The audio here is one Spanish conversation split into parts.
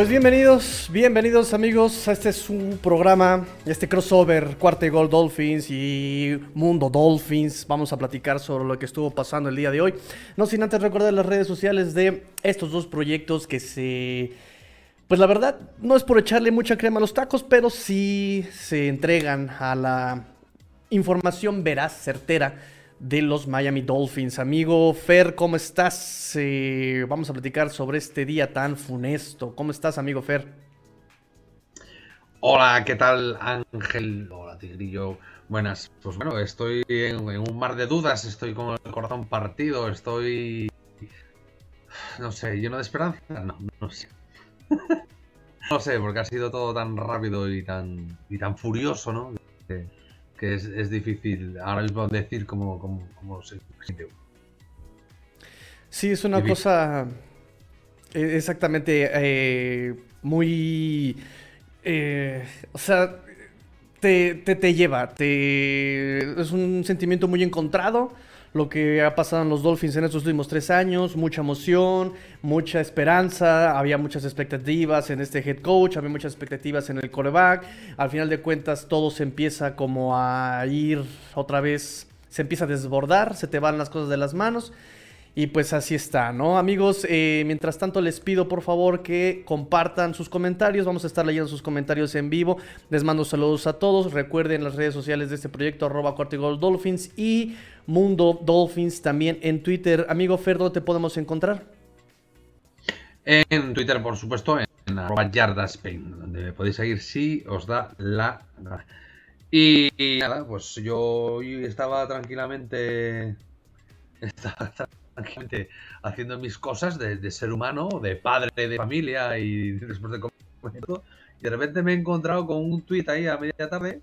Pues bienvenidos, bienvenidos amigos este es un programa, este crossover Cuarta y Gol Dolphins y Mundo Dolphins. Vamos a platicar sobre lo que estuvo pasando el día de hoy. No sin antes recordar las redes sociales de estos dos proyectos que se... Pues la verdad, no es por echarle mucha crema a los tacos, pero sí se entregan a la información veraz, certera de los Miami Dolphins. Amigo Fer, ¿cómo estás? Eh, vamos a platicar sobre este día tan funesto. ¿Cómo estás, amigo Fer? Hola, ¿qué tal, Ángel? Hola, Tigrillo. Buenas. Pues bueno, estoy en, un mar de dudas, estoy con el corazón partido, estoy. No sé, lleno de esperanza. No, no sé. no sé, porque ha sido todo tan rápido y tan, y tan furioso, ¿no? Que es, difícil ahora mismo decir cómo, cómo, se siente. Sí, es una cosa eh, exactamente eh, muy... Eh, o sea, te, te, te lleva, te, es un sentimiento muy encontrado lo que ha pasado en los Dolphins en estos últimos tres años, mucha emoción, mucha esperanza, había muchas expectativas en este head coach, había muchas expectativas en el coreback, al final de cuentas todo se empieza como a ir otra vez, se empieza a desbordar, se te van las cosas de las manos y pues así está, ¿no? Amigos, eh, mientras tanto les pido por favor que compartan sus comentarios. Vamos a estar leyendo sus comentarios en vivo. Les mando saludos a todos. Recuerden las redes sociales de este proyecto, arroba Dolphins y Mundo Dolphins también en Twitter. Amigo Ferdo, ¿te podemos encontrar? En Twitter, por supuesto, en arroba Yardaspain, donde me podéis seguir si os da la Y, nada, pues yo estaba tranquilamente... haciendo mis cosas de, ser humano, de padre de familia y después de comer Y de repente me he encontrado con un tuit ahí a media tarde,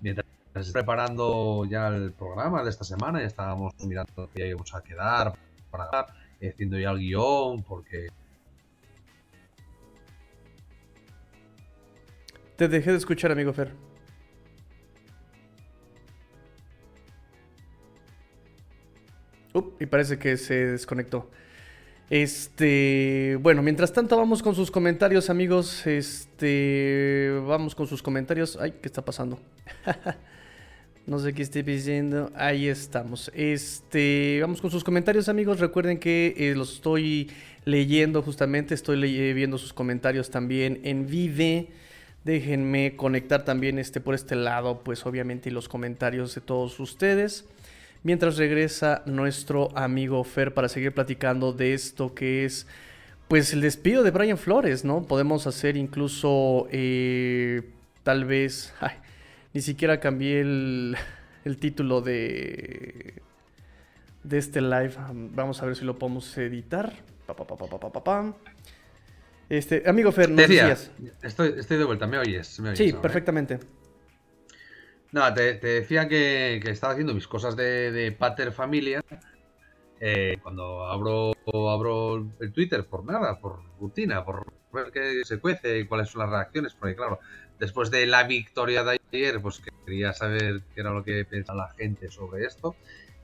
mientras preparando ya el programa de esta semana, y estábamos mirando que íbamos a quedar para haciendo ya el guion, porque Te dejé de escuchar, amigo Fer. Y parece que se desconectó. Este, bueno, mientras tanto vamos con sus comentarios, amigos. Este, vamos con sus comentarios. Ay, ¿qué está pasando? no sé qué estoy diciendo. Ahí estamos. Este, vamos con sus comentarios, amigos. Recuerden que eh, los estoy leyendo justamente. Estoy viendo sus comentarios también en Vive. Déjenme conectar también este por este lado, pues obviamente los comentarios de todos ustedes mientras regresa nuestro amigo Fer para seguir platicando de esto que es pues el despido de Brian Flores, ¿no? Podemos hacer incluso eh, tal vez... ni siquiera cambié el, título de, de este live. Vamos a ver si lo podemos editar. este, amigo Fer, ¿no decías? Estoy, estoy de vuelta, ¿me oyes? sí, perfectamente. No, te, decía que, estaba haciendo mis cosas de, pater familia. Eh, cuando abro, abro el Twitter, por nada, por rutina, por ver qué se cuece y cuáles son las reacciones, porque claro, después de la victoria de ayer, pues quería saber qué era lo que pensaba la gente sobre esto.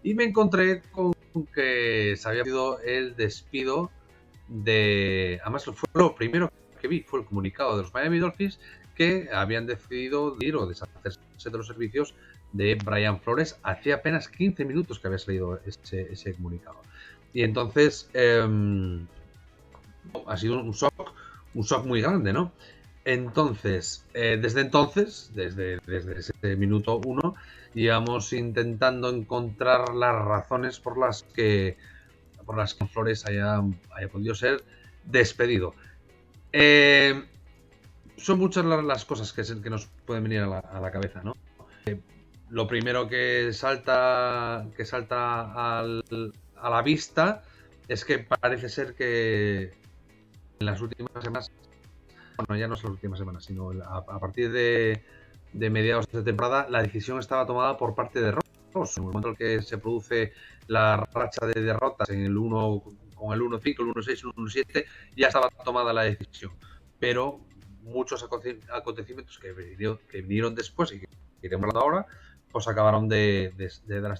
Y me encontré con que se había sido el despido de. Además, fue lo primero que vi, fue el comunicado de los Miami Dolphins que habían decidido ir o deshacerse de los servicios de Brian Flores. Hacía apenas 15 minutos que había salido ese, comunicado. Y entonces em, ha sido un shock, un shock muy grande, ¿no? Entonces, eh, desde entonces, desde, desde ese minuto uno, íbamos intentando encontrar las razones por las que por las que Flores haya, haya podido ser despedido. Eh, son muchas las cosas que, que nos pueden venir a la, cabeza, ¿no? Eh, lo primero que salta, que salta a la vista es que parece ser que en las últimas semanas, bueno, ya no es las últimas semanas, sino a, partir de, mediados de temporada, la decisión estaba tomada por parte de Ross. En el momento en que se produce la racha de derrotas en el 1 con el 1-5, el 1-6, el 1-7, ya estaba tomada la decisión. Pero muchos acontecimientos que vinieron, después y que iremos hablando ahora, pues acabaron de, dar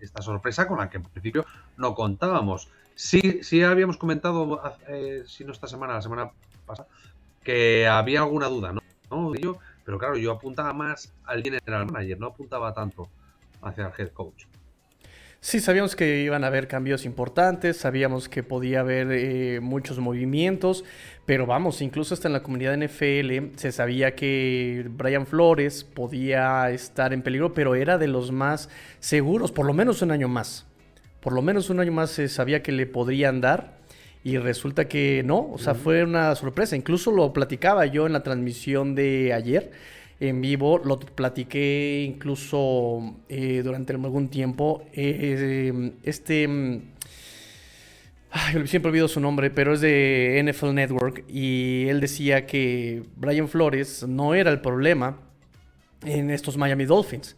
esta sorpresa con la que en principio no contábamos. Sí, sí habíamos comentado, eh, si no esta semana, la semana pasa, que había alguna duda, ¿no? Pero claro, yo apuntaba más al general manager, no apuntaba tanto hacia el head coach. Sí, sabíamos que iban a haber cambios importantes, sabíamos que podía haber eh, muchos movimientos, pero vamos, incluso hasta en la comunidad NFL se sabía que Brian Flores podía estar en peligro, pero era de los más seguros, por lo menos un año más. Por lo menos un año más se sabía que le podrían dar y resulta que no, o sea, fue una sorpresa. Incluso lo platicaba yo en la transmisión de ayer en vivo, lo platiqué incluso eh, durante algún tiempo. Eh, este, mm, ay, siempre olvido su nombre, pero es de NFL Network y él decía que Brian Flores no era el problema en estos Miami Dolphins.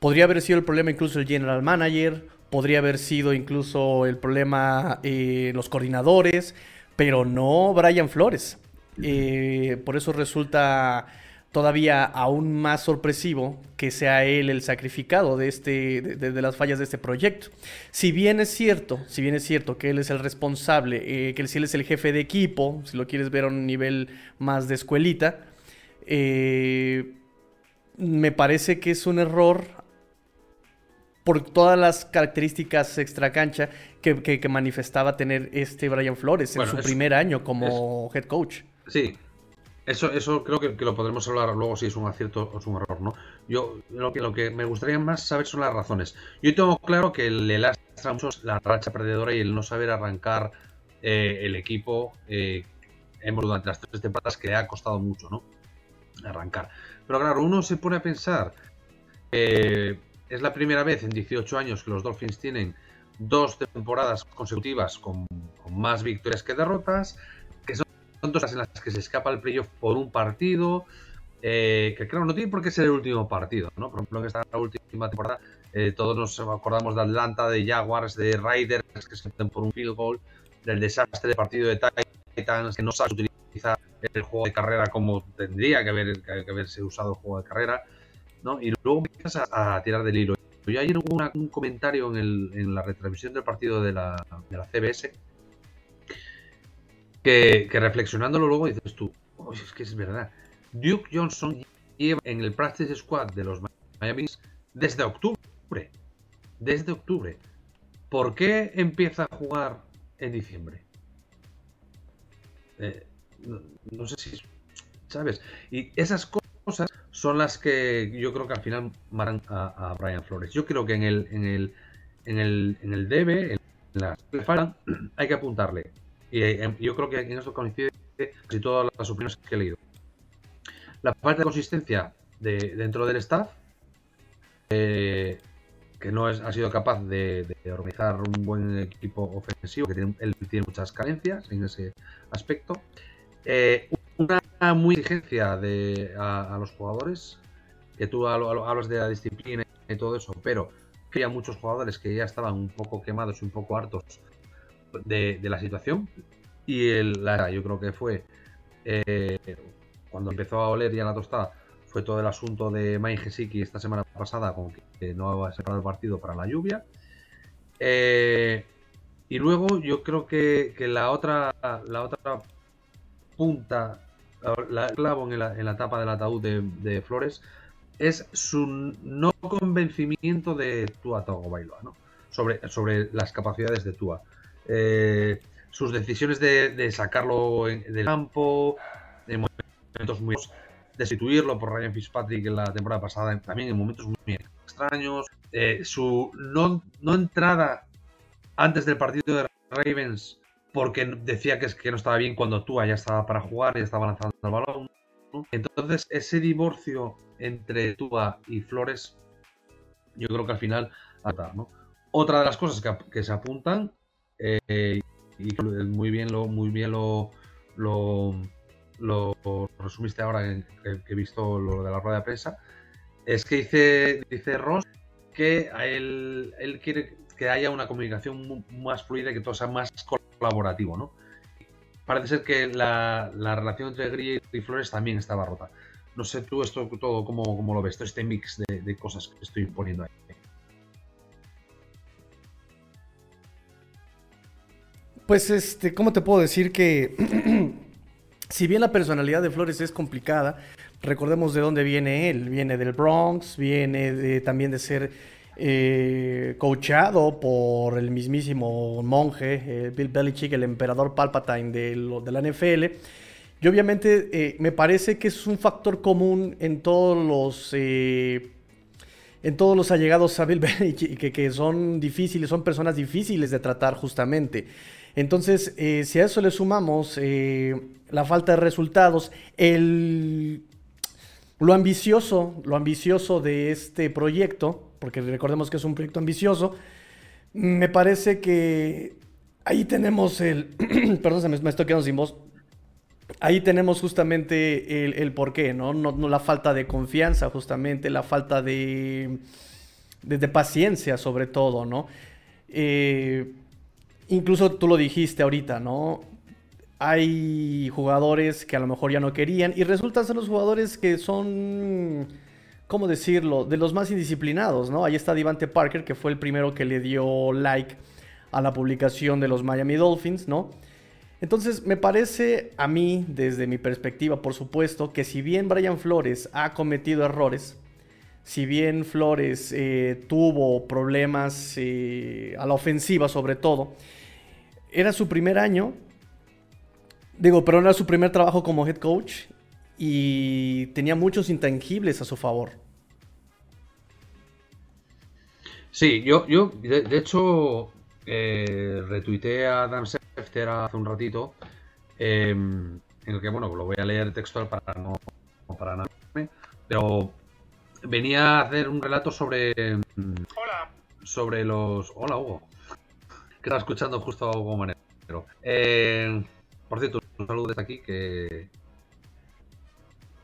Podría haber sido el problema incluso el general manager, podría haber sido incluso el problema eh, los coordinadores, pero no Brian Flores. por eso resulta todavía aún más sorpresivo que sea él el sacrificado de, este, de, las fallas de este proyecto. Si bien es cierto, si bien es cierto que él es el responsable, eh, que si él es el jefe de equipo, si lo quieres ver a un nivel más de escuelita, eh, me parece que es un error por todas las características extracancha que, que, manifestaba tener este Brian Flores en su primer año como head coach. Sí, eso, eso creo que, lo podremos hablar luego si es un acierto o es un error, ¿no? Yo lo que, lo que me gustaría más saber son las razones. Yo tengo claro que le lastra mucho la racha perdedora y el no saber arrancar eh, el equipo eh, durante las tres temporadas que le ha costado mucho, ¿no? Arrancar. Pero claro, uno se pone a pensar que es la primera vez en 18 años que los Dolphins tienen dos temporadas consecutivas con, con más victorias que derrotas son dos en las que se escapa el playoff por un partido. Eh, que claro, no tiene por qué ser el último partido, ¿no? Por ejemplo, que esta última temporada, eh, todos nos acordamos de Atlanta, de Jaguars, de Raiders que se meten por un field goal, del desastre de partido de Titans, que no sabe utilizar el juego de carrera como tendría que, haber, que haberse usado el juego de carrera, ¿no? Y luego empiezas a, tirar del hilo. Yo ayer hubo un comentario en, el, en, la retransmisión del partido de la, de la CBS que, reflexionándolo luego dices tú, es que es verdad. Duke Johnson lleva en el practice squad de los Miami desde octubre. Desde octubre. ¿Por qué empieza a jugar en diciembre? Eh, no, sé si sabes. Y esas cosas son las que yo creo que al final maran a, Brian Flores. Yo creo que en el en el en el en el DB, en la hay que apuntarle y eh, yo creo que en eso coincide casi todas las opiniones que he leído. La parte de consistencia de, dentro del staff, eh, que no ha sido capaz de, organizar un buen equipo ofensivo, que tiene, él tiene muchas carencias en ese aspecto. Eh, una muy exigencia a, los jugadores, que tú hablas de la disciplina y todo eso, pero que había muchos jugadores que ya estaban un poco quemados y un poco hartos de, la situación. Y el, la, yo creo que fue eh, cuando empezó a oler ya la tostada, fue todo el asunto de Gesicki esta semana pasada, con que no ha separado el partido para la lluvia. Eh, y luego yo creo que, la otra la otra punta, la clavo en la, en la tapa del ataúd de, Flores, es su no convencimiento de Tua Tagovailoa, ¿no? Sobre, sobre las capacidades de Tua. Eh, sus decisiones de, sacarlo del campo, en momentos muy destituirlo por Ryan Fitzpatrick en la temporada pasada, también en momentos muy extraños, eh, su no, entrada antes del partido de Ravens porque decía que, es, que no estaba bien cuando Tua ya estaba para jugar y estaba lanzando el balón. Entonces, ese divorcio entre Tua y Flores, yo creo que al final. Otra de las cosas que se apuntan eh, y muy bien lo, muy bien lo, lo, resumiste ahora que, he visto lo de la rueda de prensa, es que dice, dice Ross que él, él quiere que haya una comunicación más fluida y que todo sea más colaborativo, ¿no? Parece ser que la, relación entre Gris y Flores también estaba rota. No sé tú esto todo cómo, cómo lo ves, todo este mix de, de cosas que estoy poniendo ahí. Pues, este, ¿cómo te puedo decir que si bien la personalidad de Flores es complicada, recordemos de dónde viene él. Viene del Bronx, viene también de ser eh, coachado por el mismísimo monje eh, Bill Belichick, el emperador Palpatine de, de la NFL. Y obviamente eh, me parece que es un factor común en todos los en todos los allegados a Bill que, que son difíciles, son personas difíciles de tratar justamente. Entonces, si a eso le sumamos la falta de resultados, el lo ambicioso, lo ambicioso de este proyecto, porque recordemos que es un proyecto ambicioso, me parece que ahí tenemos el, perdón, se me, estoy quedando sin voz, ahí tenemos justamente el, el porqué, ¿no? ¿no? La falta de confianza, justamente, la falta de, paciencia, sobre todo, ¿no? Eh, incluso tú lo dijiste ahorita, ¿no? hay jugadores que a lo mejor ya no querían y resultan ser los jugadores que son, ¿cómo decirlo?, de los más indisciplinados, ¿no? Ahí está Devante Parker, que fue el primero que le dio like a la publicación de los Miami Dolphins, ¿no? Entonces, me parece a mí, desde mi perspectiva, por supuesto, que si bien Brian Flores ha cometido errores, si bien Flores eh, tuvo problemas eh, a la ofensiva sobre todo, era su primer año Digo, pero era su primer trabajo como head coach y tenía muchos intangibles a su favor. Sí, yo, yo de, hecho, eh, retuiteé a Dan Schefter hace un ratito, em, en el que, bueno, lo voy a leer textual para no, para nada, pero venía a hacer un relato sobre... Hola. Sobre los... Hola, Hugo. Que está escuchando justo a Hugo Manero. Eh, por cierto, un saludo desde aquí que,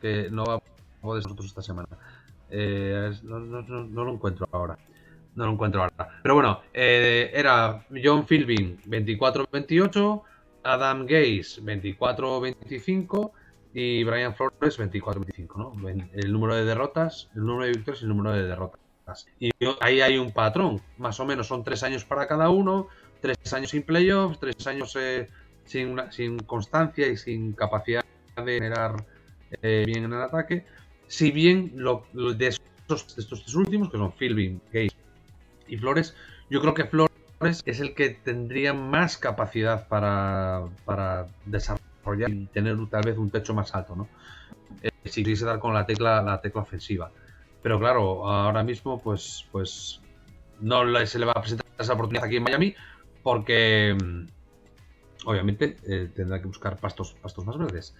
que no va a poder nosotros esta semana. Eh, no, lo encuentro ahora. No lo encuentro ahora. Pero bueno, eh, era John Philbin 24-28, Adam Gaze 24-25 y Brian Flores 24-25, ¿no? El número de derrotas, el número de victorias y el número de derrotas. Y ahí hay un patrón, más o menos son tres años para cada uno, tres años sin playoffs, tres años eh, sin, sin constancia y sin capacidad de generar eh, bien en el ataque. Si bien lo, de, estos, estos, tres últimos, que son Philbin, Gates y Flores, yo creo que Flores es el que tendría más capacidad para, para desarrollar y tener tal vez un techo más alto, ¿no? Eh, si quisiese dar con la tecla, la tecla ofensiva. Pero claro, ahora mismo pues, pues no se le va a presentar esa oportunidad aquí en Miami porque obviamente eh, tendrá que buscar pastos, pastos más verdes.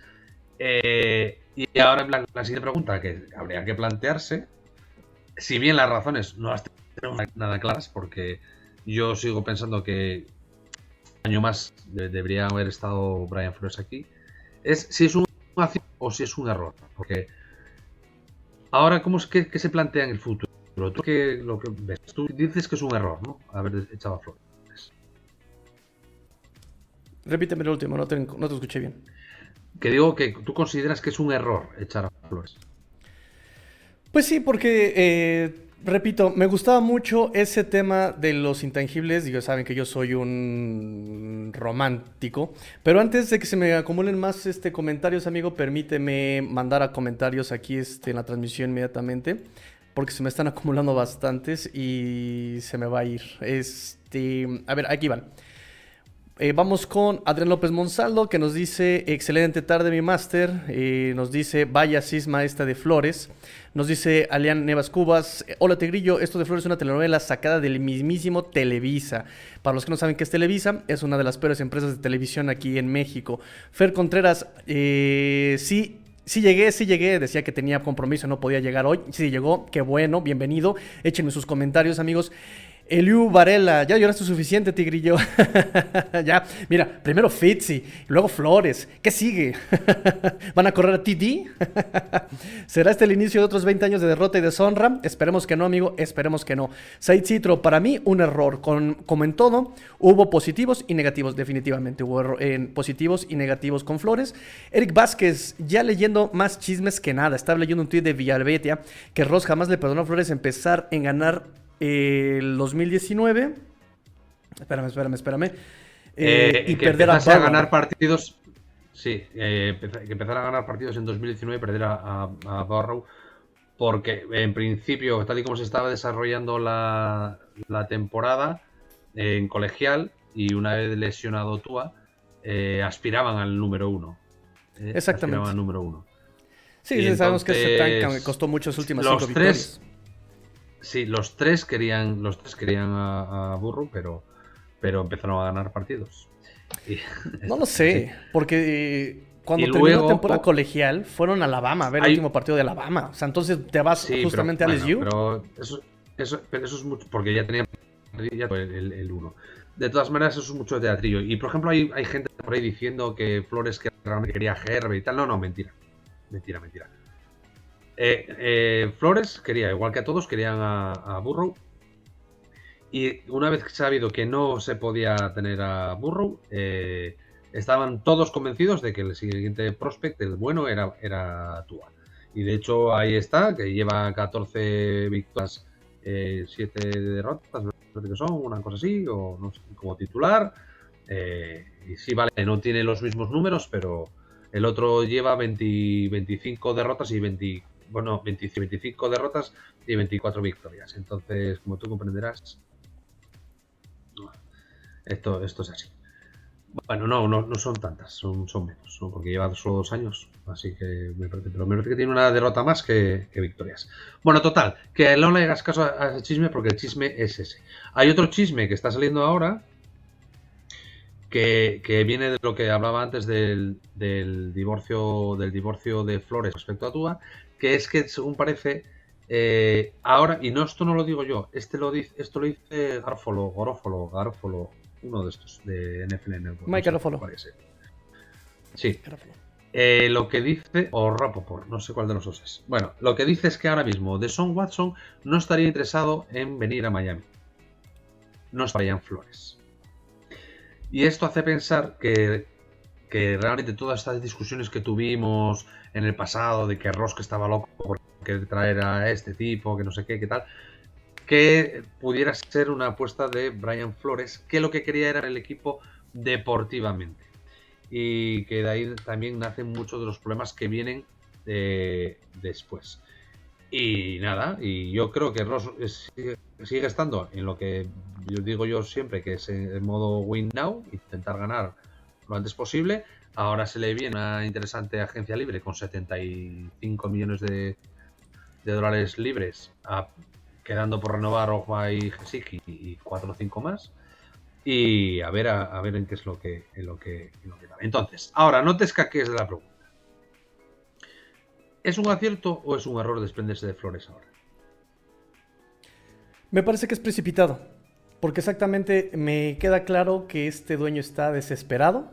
Eh, y ahora la, la, siguiente pregunta que habría que plantearse, si bien las razones no las tenemos nada claras, porque yo sigo pensando que un año más debería haber estado Brian Flores aquí, es si es un acción o si es un error. Porque ahora, ¿cómo es que, se plantea en el futuro? ¿Tú, que, lo que ves? Tú dices que es un error, ¿no? Haber echado a Flores. Repíteme el último, no te, no te escuché bien. Que digo que tú consideras que es un error echar a Flores. Pues sí, porque, eh, repito, me gustaba mucho ese tema de los intangibles. Digo, saben que yo soy un romántico. Pero antes de que se me acumulen más este, comentarios, amigo, permíteme mandar a comentarios aquí este, en la transmisión inmediatamente. Porque se me están acumulando bastantes y se me va a ir. Este, a ver, aquí van. Eh, vamos con Adrián López Monsaldo que nos dice, excelente tarde mi máster, eh, nos dice, vaya cisma esta de Flores, nos dice Alian Nevas Cubas, hola Tegrillo, esto de Flores es una telenovela sacada del mismísimo Televisa. Para los que no saben qué es Televisa, es una de las peores empresas de televisión aquí en México. Fer Contreras, eh, sí, Sí llegué, sí llegué, decía que tenía compromiso, no podía llegar hoy. Sí llegó, qué bueno, bienvenido. Échenme sus comentarios, amigos. Eliu Varela, ya lloraste suficiente, Tigrillo. ya, mira, primero Fitzy, luego Flores. ¿Qué sigue? ¿Van a correr a TD? ¿Será este el inicio de otros 20 años de derrota y deshonra? Esperemos que no, amigo, esperemos que no. Said Citro, para mí, un error. Con, como en todo, hubo positivos y negativos, definitivamente. Hubo positivos y negativos con Flores. Eric Vázquez, ya leyendo más chismes que nada. Estaba leyendo un tuit de Villalbetia que Ross jamás le perdonó a Flores empezar en ganar el 2019. Espérame, espérame, espérame. Eh, y perder a, a ganar partidos. Sí, eh, que empezara a ganar partidos en 2019 y perder a, a, Barrow. Porque en principio, tal y como se estaba desarrollando la, temporada en colegial y una vez lesionado Tua, eh, aspiraban al número uno. Eh, Exactamente. Aspiraban al número uno. Sí, sabemos que ese costó mucho las últimas los cinco tres, Sí, los tres querían, los tres querían a, a Burro, pero, pero empezaron a ganar partidos. no lo sé, porque eh, cuando terminó la temporada colegial fueron a Alabama a ver el último partido de Alabama. O sea, entonces te vas justamente a LSU. Pero eso, eso, pero eso es mucho, porque ya tenía el, uno. De todas maneras, eso es mucho teatrillo. Y por ejemplo, hay, hay gente por ahí diciendo que Flores que realmente quería Herbe y tal. No, no, mentira. Mentira, mentira. Eh, eh, Flores quería, igual que a todos, querían a, a Burrow y una vez sabido que no se podía tener a Burrow, eh, estaban todos convencidos de que el siguiente prospect, el bueno, era, era Tua. Y de hecho ahí está, que lleva 14 victorias, 7 eh, derrotas, creo que son, una cosa así, o no sé, como titular. Y sí, vale, no tiene los mismos números, pero el otro lleva 25 derrotas y 20, bueno, 25 derrotas y 24 victorias. Entonces, como tú comprenderás, esto, es así. Bueno, no, no, no son tantas, son, son menos, porque lleva solo dos años, así que me parece, pero me parece que tiene una derrota más que, victorias. Bueno, total, que no le hagas caso a, ese chisme porque el chisme es ese. Hay otro chisme que está saliendo ahora, que, viene de lo que hablaba antes del, divorcio del divorcio de Flores respecto a Tua, que es que según parece eh, ahora, y no esto no lo digo yo, este lo dice, esto lo dice Garfolo, Gorófolo, Garfolo, uno de estos, de NFL Network. Mike Garofalo. Sí. Eh, lo que dice, o Rapoport, no sé cuál de los dos es. Bueno, lo que dice es que ahora mismo Deson Watson no estaría interesado en venir a Miami. No estaría en Flores. Y esto hace pensar que, que realmente todas estas discusiones que tuvimos en el pasado de que que estaba loco por traer a este tipo, que no sé qué, qué tal, que pudiera ser una apuesta de Brian Flores, que lo que quería era el equipo deportivamente. Y que de ahí también nacen muchos de los problemas que vienen eh, después. Y nada, y yo creo que Ross sigue, estando en lo que yo digo yo siempre, que es en modo win now, intentar ganar lo antes posible. Ahora se le viene una interesante agencia libre con 75 millones de, de dólares libres quedando por renovar Ojba y Gesiki y 4 o 5 más. Y a ver, a, ver en qué es lo que, en lo que, en lo que Entonces, ahora, no te escaques de la pregunta. ¿Es un acierto o es un error desprenderse de Flores ahora? Me parece que es precipitado. Porque exactamente me queda claro que este dueño está desesperado.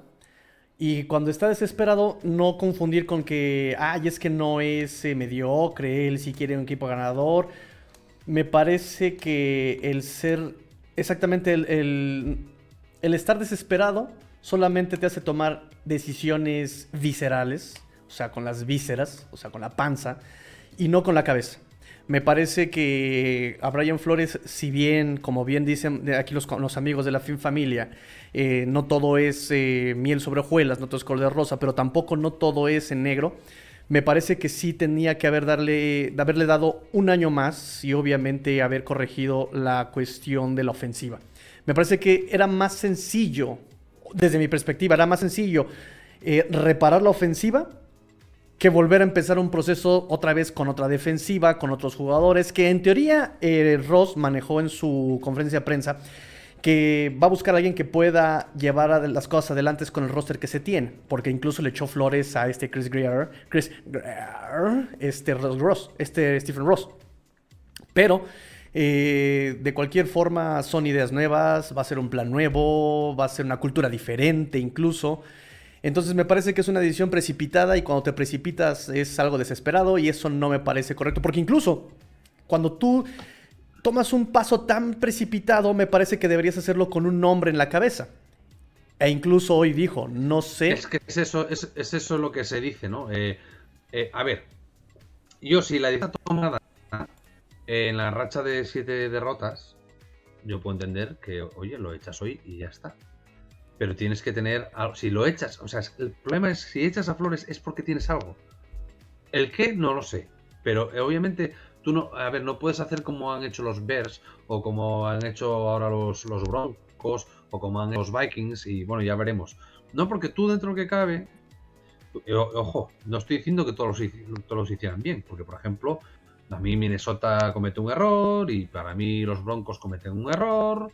Y cuando está desesperado, no confundir con que, ay, es que no es eh, mediocre, él sí quiere un equipo ganador me parece que el ser exactamente el, estar desesperado solamente te hace tomar decisiones viscerales, o sea, con las vísceras, o sea, con la panza, y no con la cabeza. Me parece que a Brian Flores, si bien, como bien dicen aquí los, los amigos de la Fin Familia, eh, no todo es eh, miel sobre hojuelas, no todo es color de rosa, pero tampoco no todo es en negro me parece que sí tenía que haber darle, haberle dado un año más y obviamente haber corregido la cuestión de la ofensiva. Me parece que era más sencillo, desde mi perspectiva, era más sencillo eh, reparar la ofensiva que volver a empezar un proceso otra vez con otra defensiva, con otros jugadores, que en teoría eh, Ross manejó en su conferencia de prensa que va a buscar a alguien que pueda llevar las cosas adelante con el roster que se tiene, porque incluso le echó flores a este Chris Greer, Chris Greer, este Ross, este Stephen Ross. Pero eh, de cualquier forma son ideas nuevas, va a ser un plan nuevo, va a ser una cultura diferente incluso. Entonces me parece que es una decisión precipitada y cuando te precipitas es algo desesperado y eso no me parece correcto, porque incluso cuando tú tomas un paso tan precipitado, me parece que deberías hacerlo con un nombre en la cabeza. E incluso hoy dijo, no sé. Es que es eso, es, eso lo que se dice, ¿no? Eh, eh, a ver, yo si la decisión tomada en la racha de siete derrotas, yo puedo entender que, oye, lo echas hoy y ya está. Pero tienes que tener, si lo echas, o sea, el problema es si echas a Flores es porque tienes algo. El qué, no lo sé, pero eh, obviamente tú no, a ver, no puedes hacer como han hecho los Bears o como han hecho ahora los, los Broncos o como han hecho los Vikings y bueno, ya veremos. No, porque tú dentro que cabe, ojo, no estoy diciendo que todos todos los hicieran bien, porque por ejemplo, a mí Minnesota comete un error y para mí los Broncos cometen un error,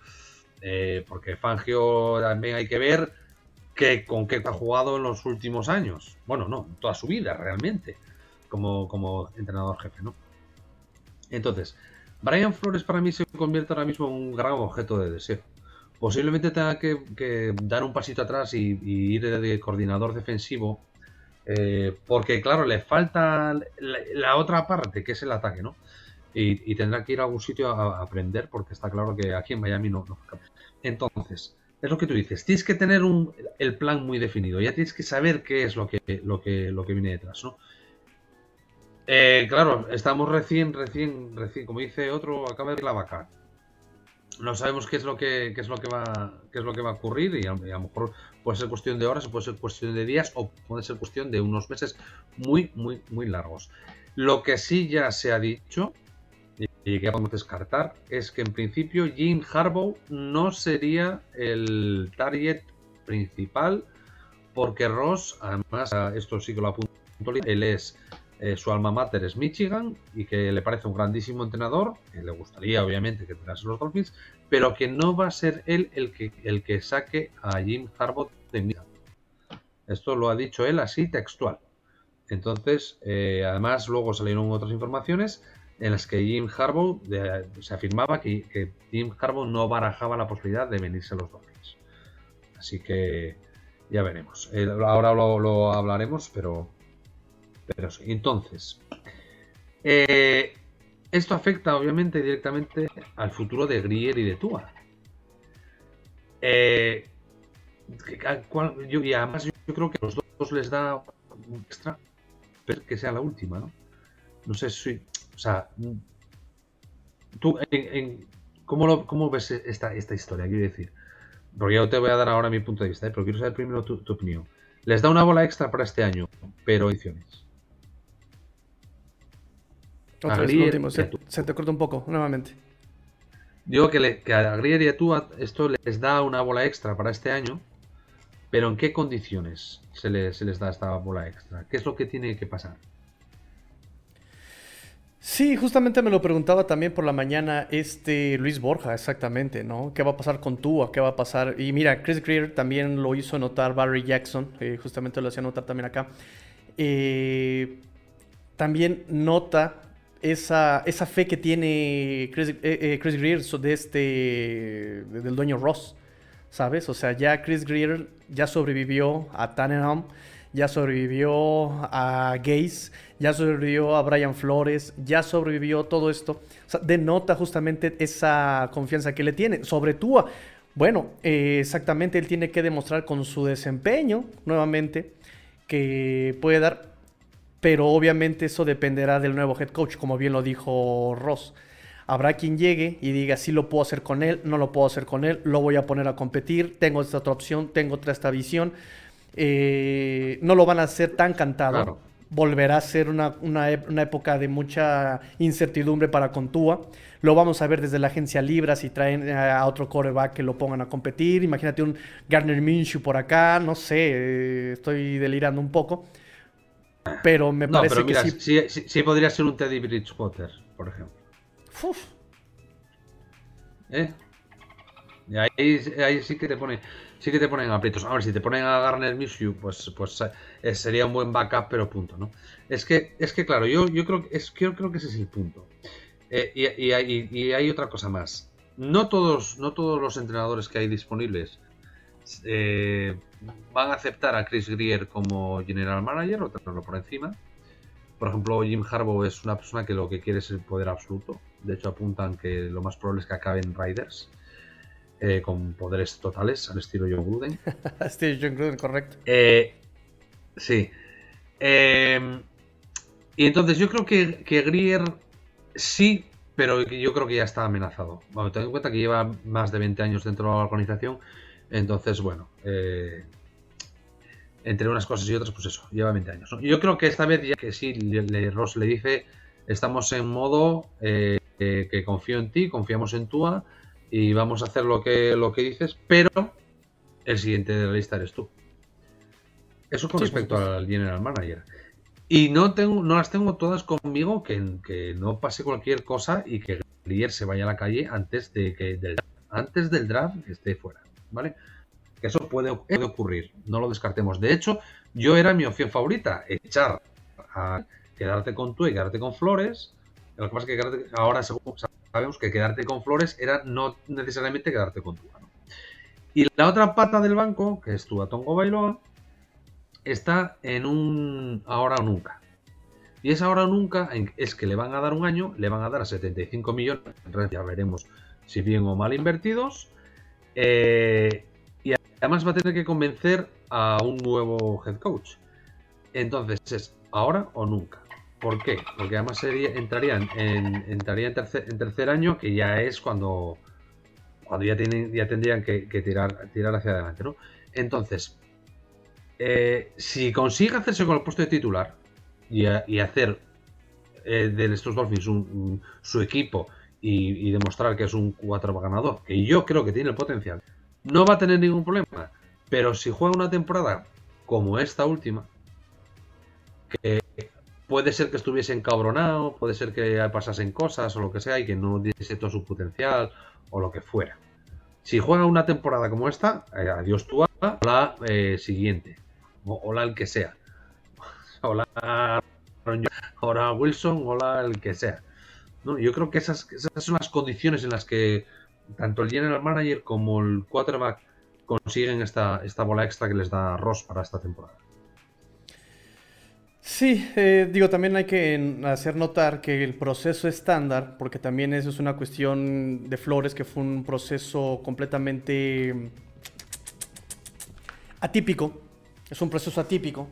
eh, porque Fangio también hay que ver que, con qué ha jugado en los últimos años. Bueno, no, toda su vida realmente, como, como entrenador jefe, ¿no? Entonces, Brian Flores para mí se convierte ahora mismo en un gran objeto de deseo. Posiblemente tenga que, dar un pasito atrás y, ir de coordinador defensivo, eh, porque claro, le falta la, otra parte, que es el ataque, ¿no? Y, tendrá que ir a algún sitio a, aprender, porque está claro que aquí en Miami no, no. Entonces, es lo que tú dices, tienes que tener un, el plan muy definido, ya tienes que saber qué es lo que, lo que, lo que viene detrás, ¿no? Eh, claro, estamos recién, recién, recién, como dice otro, acaba de la vaca. No sabemos qué es lo que, es lo que va, qué es lo que va a ocurrir y a, lo mejor puede ser cuestión de horas, puede ser cuestión de días, o puede ser cuestión de unos meses muy, muy, muy largos. Lo que sí ya se ha dicho y que podemos descartar es que en principio Jim Harbaugh no sería el target principal porque Ross, además, esto sí que lo apunto, él es eh, su alma mater es Michigan y que le parece un grandísimo entrenador, que le gustaría obviamente que entrenase los Dolphins, pero que no va a ser él el que, el que saque a Jim Harbaugh de Michigan. Esto lo ha dicho él así textual. Entonces, eh, además luego salieron otras informaciones en las que Jim Harbaugh se afirmaba que, Jim Harbaugh no barajaba la posibilidad de venirse a los Dolphins. Así que ya veremos. Ahora lo hablaremos, pero pero Entonces, eh, esto afecta obviamente directamente al futuro de Grier y de Tua. Eh, y además yo creo que a los dos les da un extra que sea la última, ¿no? No sé si, o sea, tú, en, ¿cómo, ves esta, esta historia? Quiero decir, porque yo te voy a dar ahora mi punto de vista, ¿eh? pero quiero saber primero tu, tu opinión. Les da una bola extra para este año, pero ediciones. se, te corta un poco, nuevamente. Digo que, le, que a Grier y a tú esto les da una bola extra para este año, pero ¿en qué condiciones se, les da esta bola extra? ¿Qué es lo que tiene que pasar? Sí, justamente me lo preguntaba también por la mañana este Luis Borja, exactamente, ¿no? ¿Qué va a pasar con Tua? ¿Qué va a pasar? Y mira, Chris Greer también lo hizo notar Barry Jackson, eh, justamente lo hacía notar también acá. Eh, también nota esa, esa fe que tiene Chris, eh, Greer de este, del dueño Ross, ¿sabes? O sea, ya Chris Greer ya sobrevivió a Tannenbaum, ya sobrevivió a Gaze, ya sobrevivió a Brian Flores, ya sobrevivió todo esto. Denota justamente esa confianza que le tiene. Sobre Tua, bueno, eh, exactamente, él tiene que demostrar con su desempeño, nuevamente, que puede dar pero obviamente eso dependerá del nuevo head coach, como bien lo dijo Ross. Habrá quien llegue y diga, sí lo puedo hacer con él, no lo puedo hacer con él, lo voy a poner a competir, tengo esta otra opción, tengo otra esta visión. Eh, no lo van a hacer tan cantado. Volverá a ser una, época de mucha incertidumbre para Contúa. Lo vamos a ver desde la agencia Libra si traen a otro coreback que lo pongan a competir. Imagínate un Garner Minshew por acá, no sé, eh, estoy delirando un poco. Pero me parece que sí... sí... podría ser un Teddy Bridgewater, por ejemplo. Uf. ¿Eh? Y ahí, sí que te pone sí que te ponen aprietos. A ver, si te ponen a Garner Minshew, pues, pues eh, sería un buen backup, pero punto, ¿no? Es que, es que claro, yo, yo creo, es, creo, creo que ese es el punto. Eh, y, y, y, hay otra cosa más. No todos, no todos los entrenadores que hay disponibles eh, van a aceptar a Chris Greer como general manager o tenerlo por encima. Por ejemplo, Jim Harbaugh es una persona que lo que quiere es el poder absoluto. De hecho, apuntan que lo más probable es que acaben Riders eh, con poderes totales al estilo John Gruden. estilo John Gruden, correcto. Eh, sí. y entonces yo creo que, que Greer sí, pero yo creo que ya está amenazado. Bueno, ten en cuenta que lleva más de 20 años dentro de la organización Entonces, bueno, eh, entre unas cosas y otras, pues eso, lleva 20 años. Yo creo que esta vez ya que sí, le, Ross le dice, estamos en modo que confío en ti, confiamos en Tua y vamos a hacer lo que, lo que dices, pero el siguiente de la lista eres tú. Eso con respecto al General Manager. Y no, tengo, no las tengo todas conmigo, que, que no pase cualquier cosa y que Grier se vaya a la calle antes, de que, del, antes del draft que esté fuera. ¿Vale? Que eso puede, ocurrir, no lo descartemos. De hecho, yo era mi opción favorita, echar a quedarte con tú y quedarte con Flores. Lo que pasa es que ahora sabemos que quedarte con Flores era no necesariamente quedarte con tú. Y la otra pata del banco, que es tu Atongo Bailoa, está en un ahora o nunca. Y esa ahora o nunca es que le van a dar un año, le van a dar a 75 millones, ya veremos si bien o mal invertidos. Eh, y además va a tener que convencer a un nuevo head coach. Entonces es ahora o nunca. ¿Por qué? Porque además entrarían en, entraría en, tercer, año, que ya es cuando, cuando ya, tendrían que, tirar, tirar hacia adelante. ¿no? Entonces, eh, si consigue hacerse con el puesto de titular y, hacer eh, de estos Dolphins su equipo y, demostrar que es un 4 ganador, que yo creo que tiene el potencial, no va a tener ningún problema. Pero si juega una temporada como esta última, que puede ser que estuviese encabronado, puede ser que pasasen cosas o lo que sea y que no diese todo su potencial o lo que fuera. Si juega una temporada como esta, eh, adiós tú a la siguiente hola el que sea. Hola, hola Wilson, hola el que sea. ¿No? Yo creo que esas, esas son las condiciones en las que tanto el general manager como el quarterback consiguen esta, esta bola extra que les da Ross para esta temporada. Sí, eh, digo, también hay que hacer notar que el proceso estándar, porque también eso es una cuestión de Flores, que fue un proceso completamente atípico, es un proceso atípico.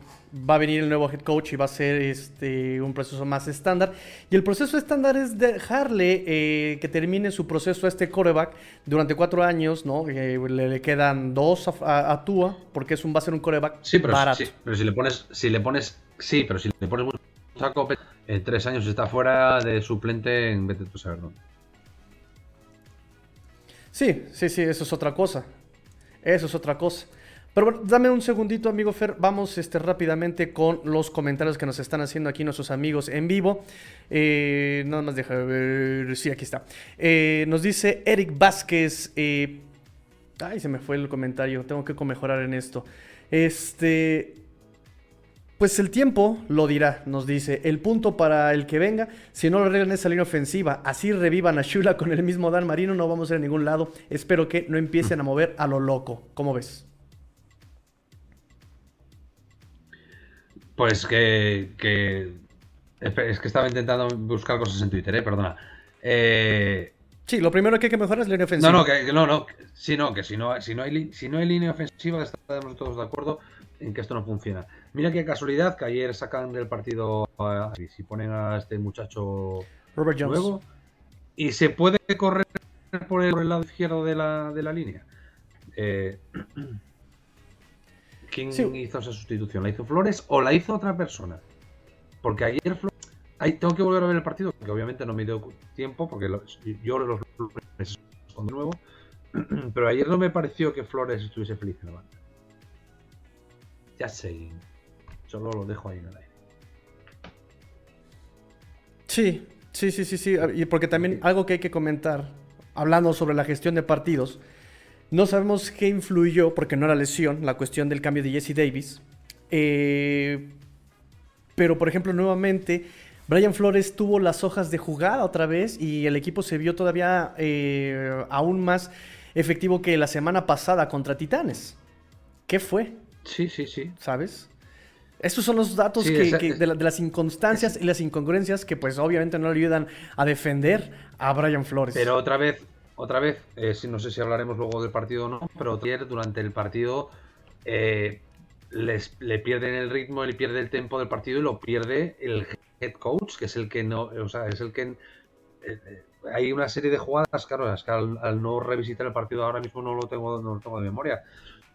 Va a venir el nuevo head coach y va a ser este, un proceso más estándar. Y el proceso estándar es dejarle eh, que termine su proceso a este coreback durante cuatro años, ¿no? Eh, le, quedan dos a, Tua, porque es un, va a ser un coreback sí, pero, Sí, pero si le pones, si le pones, sí, pero si le pones un saco, en tres años está fuera de suplente en vez de tú saber dónde. Sí, sí, sí, eso es otra cosa. Eso es otra cosa. Pero bueno, dame un segundito, amigo Fer. Vamos este, rápidamente con los comentarios que nos están haciendo aquí nuestros amigos en vivo. Eh, nada más deja ver. Sí, aquí está. Eh, nos dice Eric Vázquez. Eh, ay, se me fue el comentario. Tengo que mejorar en esto. Este. Pues el tiempo lo dirá, nos dice. El punto para el que venga, si no lo arreglan esa línea ofensiva, así revivan a Shula con el mismo Dan Marino, no vamos a ir a ningún lado. Espero que no empiecen a mover a lo loco. ¿Cómo ves? Pues que, Es que estaba intentando buscar cosas en Twitter, ¿eh? Perdona. Eh... Sí, lo primero que hay que mejorar es la línea ofensiva. No, no, que, no, no. Sí, no, que si no, si no, hay, si no hay línea ofensiva, estamos todos de acuerdo en que esto no funciona. Mira qué casualidad que ayer sacan del partido y si ponen a este muchacho Robert Jones. nuevo y se puede correr por el, lado izquierdo de la, de la línea. Eh, ¿Quién hizo esa sustitución? ¿La hizo Flores o la hizo otra persona? Porque ayer Flores... tengo que volver a ver el partido, porque obviamente no me dio tiempo, porque yo los Flores de nuevo. Pero ayer no me pareció que Flores estuviese feliz en la banda. Ya sé. Solo lo dejo ahí en el aire. Sí, sí, sí, sí, sí. Y porque también algo que hay que comentar, hablando sobre la gestión de partidos, no sabemos qué influyó, porque no era lesión, la cuestión del cambio de Jesse Davis. Eh, pero, por ejemplo, nuevamente, Brian Flores tuvo las hojas de jugada otra vez y el equipo se vio todavía eh, aún más efectivo que la semana pasada contra Titanes. ¿Qué fue? Sí, sí, sí. ¿Sabes? Estos son los datos de, de, las inconstancias y las incongruencias que pues obviamente no le ayudan a defender a Brian Flores. Pero otra vez, otra vez, eh, no sé si hablaremos luego del partido o no, pero durante el partido eh, les, le pierden el ritmo, le pierde el tempo del partido y lo pierde el head coach, que es el que no, o sea, es el que, eh, hay una serie de jugadas, claro, es que al, no revisitar el partido ahora mismo no lo tengo, no lo tengo de memoria,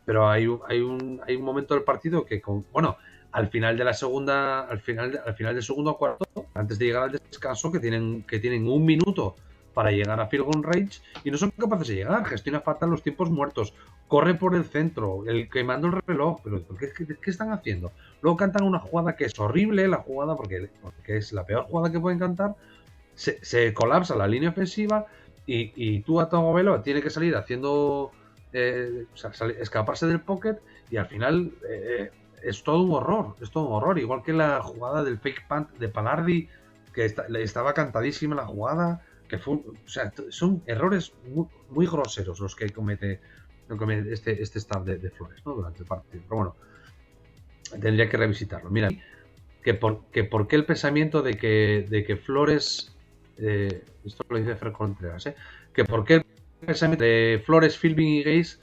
pero hay un, hay un, hay un momento del partido que, con, bueno, al final de la segunda, al final, al final del segundo cuarto, antes de llegar al descanso, que tienen, que tienen un minuto para llegar a field goal y no son capaces de llegar, gestiona fatal los tiempos muertos, corre por el centro, el quemando el reloj, pero ¿qué, qué, están haciendo? Luego cantan una jugada que es horrible, la jugada, porque, porque es la peor jugada que pueden cantar, se, colapsa la línea ofensiva y, y tú a Togo Velo tiene que salir haciendo eh, escaparse del pocket y al final eh, es todo un horror, es todo un horror, igual que la jugada del fake punt de Palardi, que estaba cantadísima la jugada, que fue, o sea, son errores muy, groseros los que comete, este, este staff de, Flores durante el partido. Pero bueno, tendría que revisitarlo. Mira, que por, que por qué el pensamiento de que, de que Flores eh, esto lo dice Fer Contreras, ¿eh? que por qué de Flores, Filming y Gays,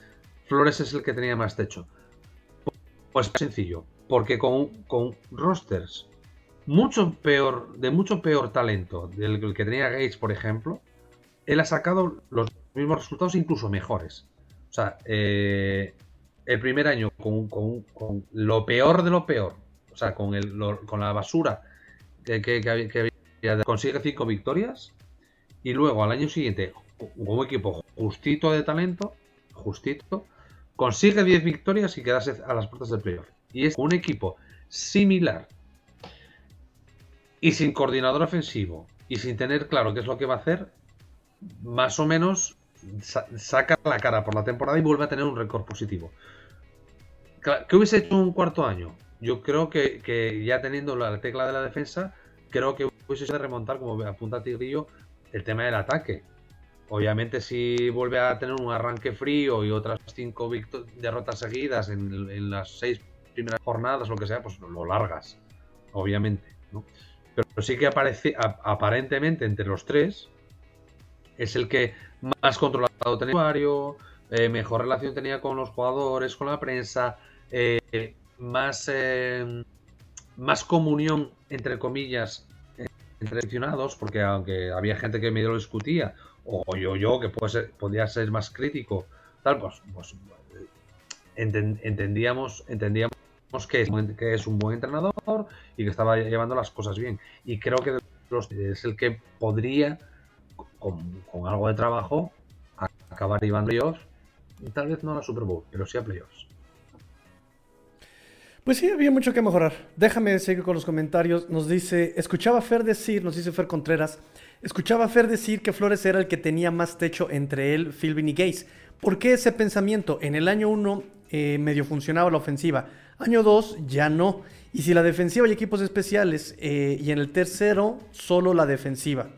Flores es el que tenía más techo. Pues sencillo, porque con, rosters mucho peor, de mucho peor talento del que tenía Gates, por ejemplo, él ha sacado los mismos resultados, incluso mejores. O sea, eh, el primer año con, lo peor de lo peor, o sea, con, el, con la basura que, que, consigue cinco victorias y luego al año siguiente, un equipo justito de talento, justito, consigue 10 victorias y quedarse a las puertas del playoff. Y es un equipo similar y sin coordinador ofensivo y sin tener claro qué es lo que va a hacer, más o menos saca la cara por la temporada y vuelve a tener un récord positivo. ¿Qué hubiese hecho un cuarto año? Yo creo que, que ya teniendo la tecla de la defensa, creo que pues de remontar, como apunta Tigrillo, el tema del ataque. Obviamente, si vuelve a tener un arranque frío y otras cinco derrotas seguidas en, las seis primeras jornadas, lo que sea, pues lo largas, obviamente. Pero sí que aparece, aparentemente, entre los tres, es el que más controlado tenía el usuario, eh, mejor relación tenía con los jugadores, con la prensa, eh, más, eh, más comunión, entre comillas, entre aficionados, porque aunque había gente que medio lo discutía, o yo, yo, que puede ser, podía ser más crítico, tal, pues, pues entendíamos, entendíamos que es, que es un buen entrenador y que estaba llevando las cosas bien. Y creo que es el que podría, con, algo de trabajo, acabar llevando playoffs, tal vez no a la Super Bowl, pero sí a playoffs. Pues sí, había mucho que mejorar. Déjame seguir con los comentarios. Nos dice, escuchaba Fer decir, nos dice Fer Contreras, escuchaba a Fer decir que Flores era el que tenía más techo entre él, Philbin y Gaze. ¿Por qué ese pensamiento? En el año 1 eh, medio funcionaba la ofensiva, año 2 ya no. Y si la defensiva y equipos especiales, eh, y en el tercero solo la defensiva.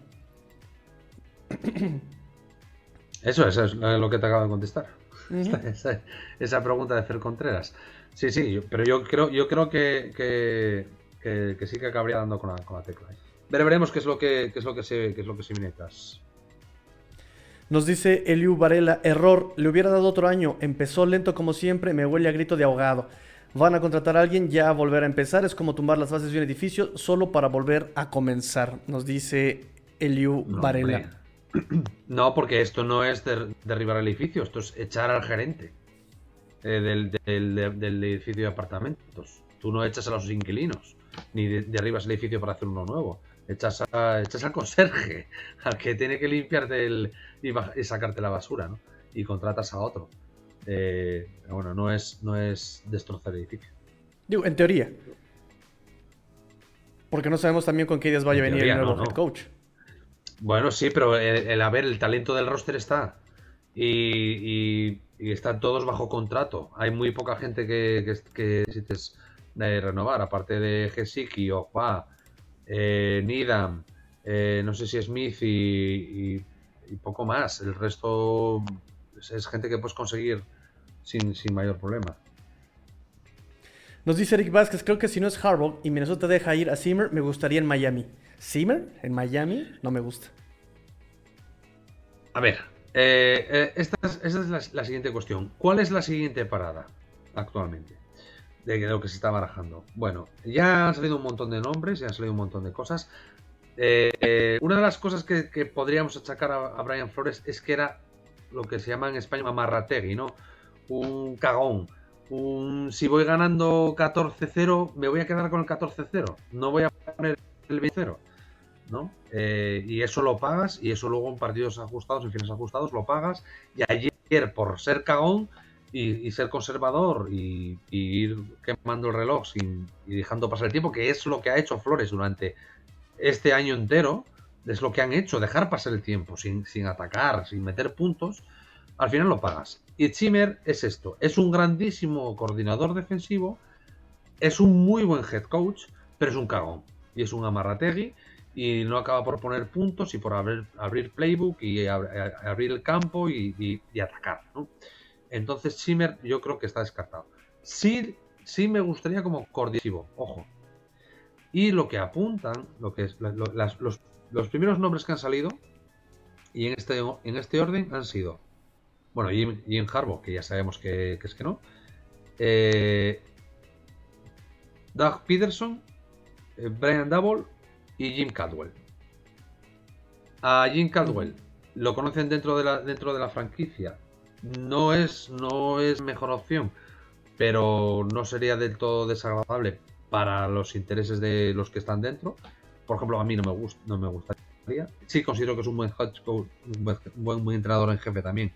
Eso, eso es lo que te acabo de contestar. esa, esa, pregunta de Fer Contreras. Sí, sí, pero yo creo, yo creo que, que, sí que acabaría dando con la, con la tecla. Veremos qué es lo que, es lo que se, qué es lo que se viene. Nos dice Eliu Varela, error, le hubiera dado otro año, empezó lento como siempre, me huele a grito de ahogado. Van a contratar a alguien, ya a volver a empezar, es como tumbar las bases de un edificio solo para volver a comenzar, nos dice Eliu Varela. No, porque esto no es derribar el edificio, esto es echar al gerente. Eh, del, edificio de apartamentos. Tú no echas a los inquilinos, ni derribas el edificio para hacer uno nuevo. Echas, a, echas al conserje, al que tiene que limpiarte el, y, sacarte la basura, ¿no? Y contratas a otro. Eh, bueno, no es, no es destrozar el edificio. Digo, en teoría. Porque no sabemos también con qué días vaya a venir el nuevo head coach. Bueno, sí, pero el, a ver, el talento del roster está. y, y están todos bajo contrato. Hay muy poca gente que, que, necesites de renovar, aparte de Gesiki, Opa, eh, Nidam, eh, no sé si Smith y, y, poco más. El resto es, gente que puedes conseguir sin, mayor problema. Nos dice Eric Vázquez, creo que si no es Harbaugh y Minnesota deja ir a Zimmer, me gustaría en Miami. ¿Zimmer? ¿En Miami? No me gusta. A ver, eh, eh, esta es, la, siguiente cuestión. ¿Cuál es la siguiente parada actualmente? De lo que se está barajando. Bueno, ya han salido un montón de nombres, ya han salido un montón de cosas. Eh, una de las cosas que, podríamos achacar a, Brian Flores es que era lo que se llama en España amarrategui, ¿no? Un cagón. Un, si voy ganando 14-0, me voy a quedar con el 14-0. No voy a poner el 20-0. ¿no? Eh, y eso lo pagas y eso luego en partidos ajustados, en fines ajustados, lo pagas. Y ayer, por ser cagón y, ser conservador y, ir quemando el reloj sin, y dejando pasar el tiempo, que es lo que ha hecho Flores durante este año entero, es lo que han hecho, dejar pasar el tiempo sin, sin atacar, sin meter puntos, al final lo pagas. Y Zimmer es esto, es un grandísimo coordinador defensivo, es un muy buen head coach, pero es un cagón. Y es un amarrategui y no acaba por poner puntos y por abrir, abrir playbook y abrir el campo y, atacar. Entonces Zimmer yo creo que está descartado. Sí, sí me gustaría como coordinativo, ojo. Y lo que apuntan, lo que es, los, primeros nombres que han salido, y en este, en este orden han sido, bueno, Jim, Jim Harbaugh, que ya sabemos que, es que no, eh, Doug Peterson, eh, Brian Double y Jim Caldwell. A Jim Caldwell lo conocen dentro de la, dentro de la franquicia. No es, no es mejor opción, pero no sería del todo desagradable para los intereses de los que están dentro. Por ejemplo, a mí no me, gusta, no me gustaría. Sí considero que es un buen, un buen, entrenador en jefe también.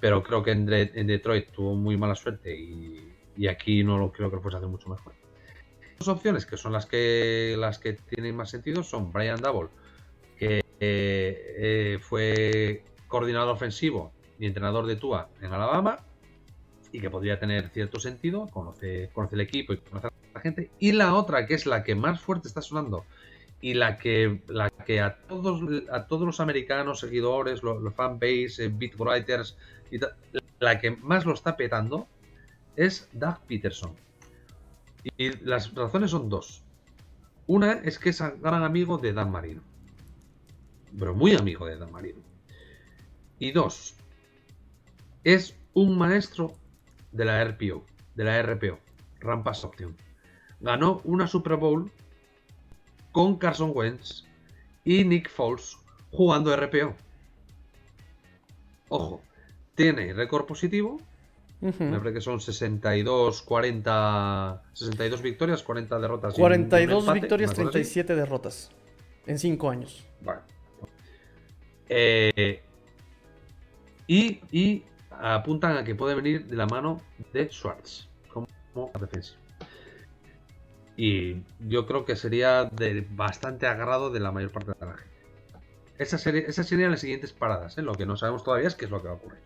Pero creo que en, Detroit tuvo muy mala suerte y, aquí no creo que lo fuese hacer mucho mejor opciones, que son las que las que tienen más sentido, son Brian Double, que eh, fue coordinador ofensivo y entrenador de Tua en Alabama, y que podría tener cierto sentido, conoce, conoce el equipo y conoce a la gente. Y la otra, que es la que más fuerte está sonando, y la que, la que a todos a todos los americanos, seguidores, los, los fanbase, eh, beat writers, y la que más lo está petando es Doug Peterson y las razones son dos. Una es que es gran amigo de Dan Marino. Pero muy amigo de Dan Marino. Y dos, es un maestro de la RPO, de la RPO, Rampas Option. Ganó una Super Bowl con Carson Wentz y Nick Foles jugando RPO. Ojo, tiene récord positivo me parece que son 62, 40, 62 victorias, 40 derrotas. 42 victorias, 37 derrotas. En 5 años. Vale. Eh, y, apuntan a que puede venir de la mano de Schwartz como defensa. Y yo creo que sería de bastante agrado de la mayor parte de la gente. Esas, serían las siguientes paradas. ¿eh? Lo que no sabemos todavía es qué es lo que va a ocurrir.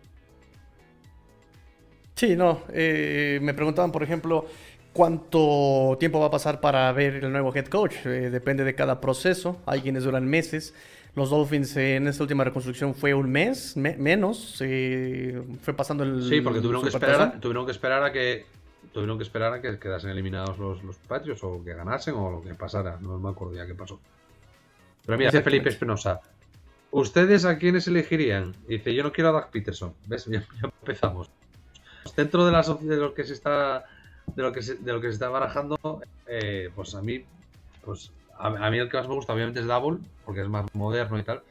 Sí, no. Eh, me preguntaban, por ejemplo, cuánto tiempo va a pasar para ver el nuevo head coach. Eh, depende de cada proceso. Hay quienes duran meses. Los Dolphins en esta última reconstrucción fue un mes, menos. fue pasando el. Sí, porque tuvieron que, esperar, tuvieron que esperar a que. Tuvieron que esperar a que quedasen eliminados los, los Patriots o que ganasen o lo que pasara. No me acuerdo ya qué pasó. Pero mira, dice Felipe Espinosa. ¿Ustedes a quiénes elegirían? Dice, yo no quiero a Doug Peterson. ¿Ves? ya empezamos dentro de las de lo que se está de lo que se, de lo que se está barajando, eh, pues a mí, pues a, mí el que más me gusta obviamente es Double, porque es más moderno y tal,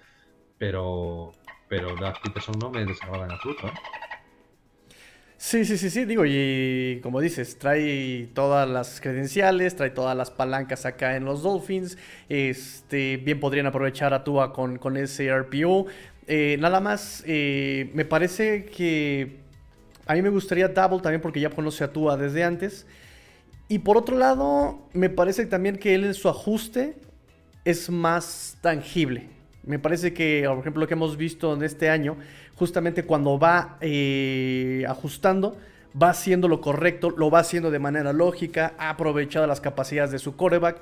pero pero Doug Peterson no me desagrada en absoluto. ¿eh? Sí, sí, sí, sí, digo, y como dices, trae todas las credenciales, trae todas las palancas acá en los Dolphins, este, bien podrían aprovechar a Tua con, con ese RPO. Eh, nada más, me parece que a mí me gustaría Double también porque ya conoce a Tua desde antes. Y por otro lado, me parece también que él en su ajuste es más tangible. Me parece que, por ejemplo, lo que hemos visto en este año, justamente cuando va eh, ajustando, va haciendo lo correcto, lo va haciendo de manera lógica, ha aprovechado las capacidades de su coreback.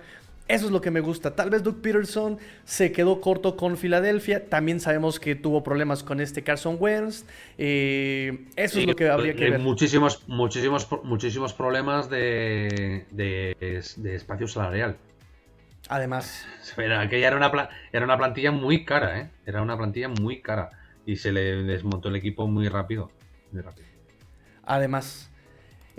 Eso es lo que me gusta. Tal vez Doug Peterson se quedó corto con Filadelfia. También sabemos que tuvo problemas con este Carson Wentz. Eh, eso es lo que habría que ver. Muchísimos, muchísimos, muchísimos problemas de, espacio salarial. Además. Aquella era una, era una plantilla muy cara, ¿eh? Era una plantilla muy cara. Y se le desmontó el equipo muy rápido. Muy rápido. Además.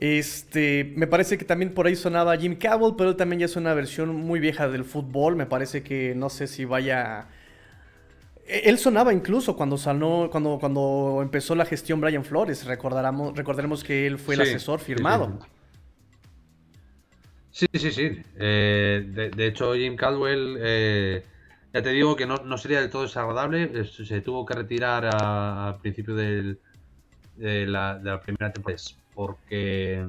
Este, me parece que también por ahí sonaba Jim Cavell, pero él también ya es una versión muy vieja del fútbol. Me parece que no sé si vaya. E, él sonaba incluso cuando cuando, cuando empezó la gestión Brian Flores. Recordaremos, recordaremos que él fue el asesor firmado. Sí, sí, sí. Eh, de, hecho, Jim Caldwell, eh, ya te digo que no, sería del todo desagradable. Se tuvo que retirar al principio de, la, primera temporada porque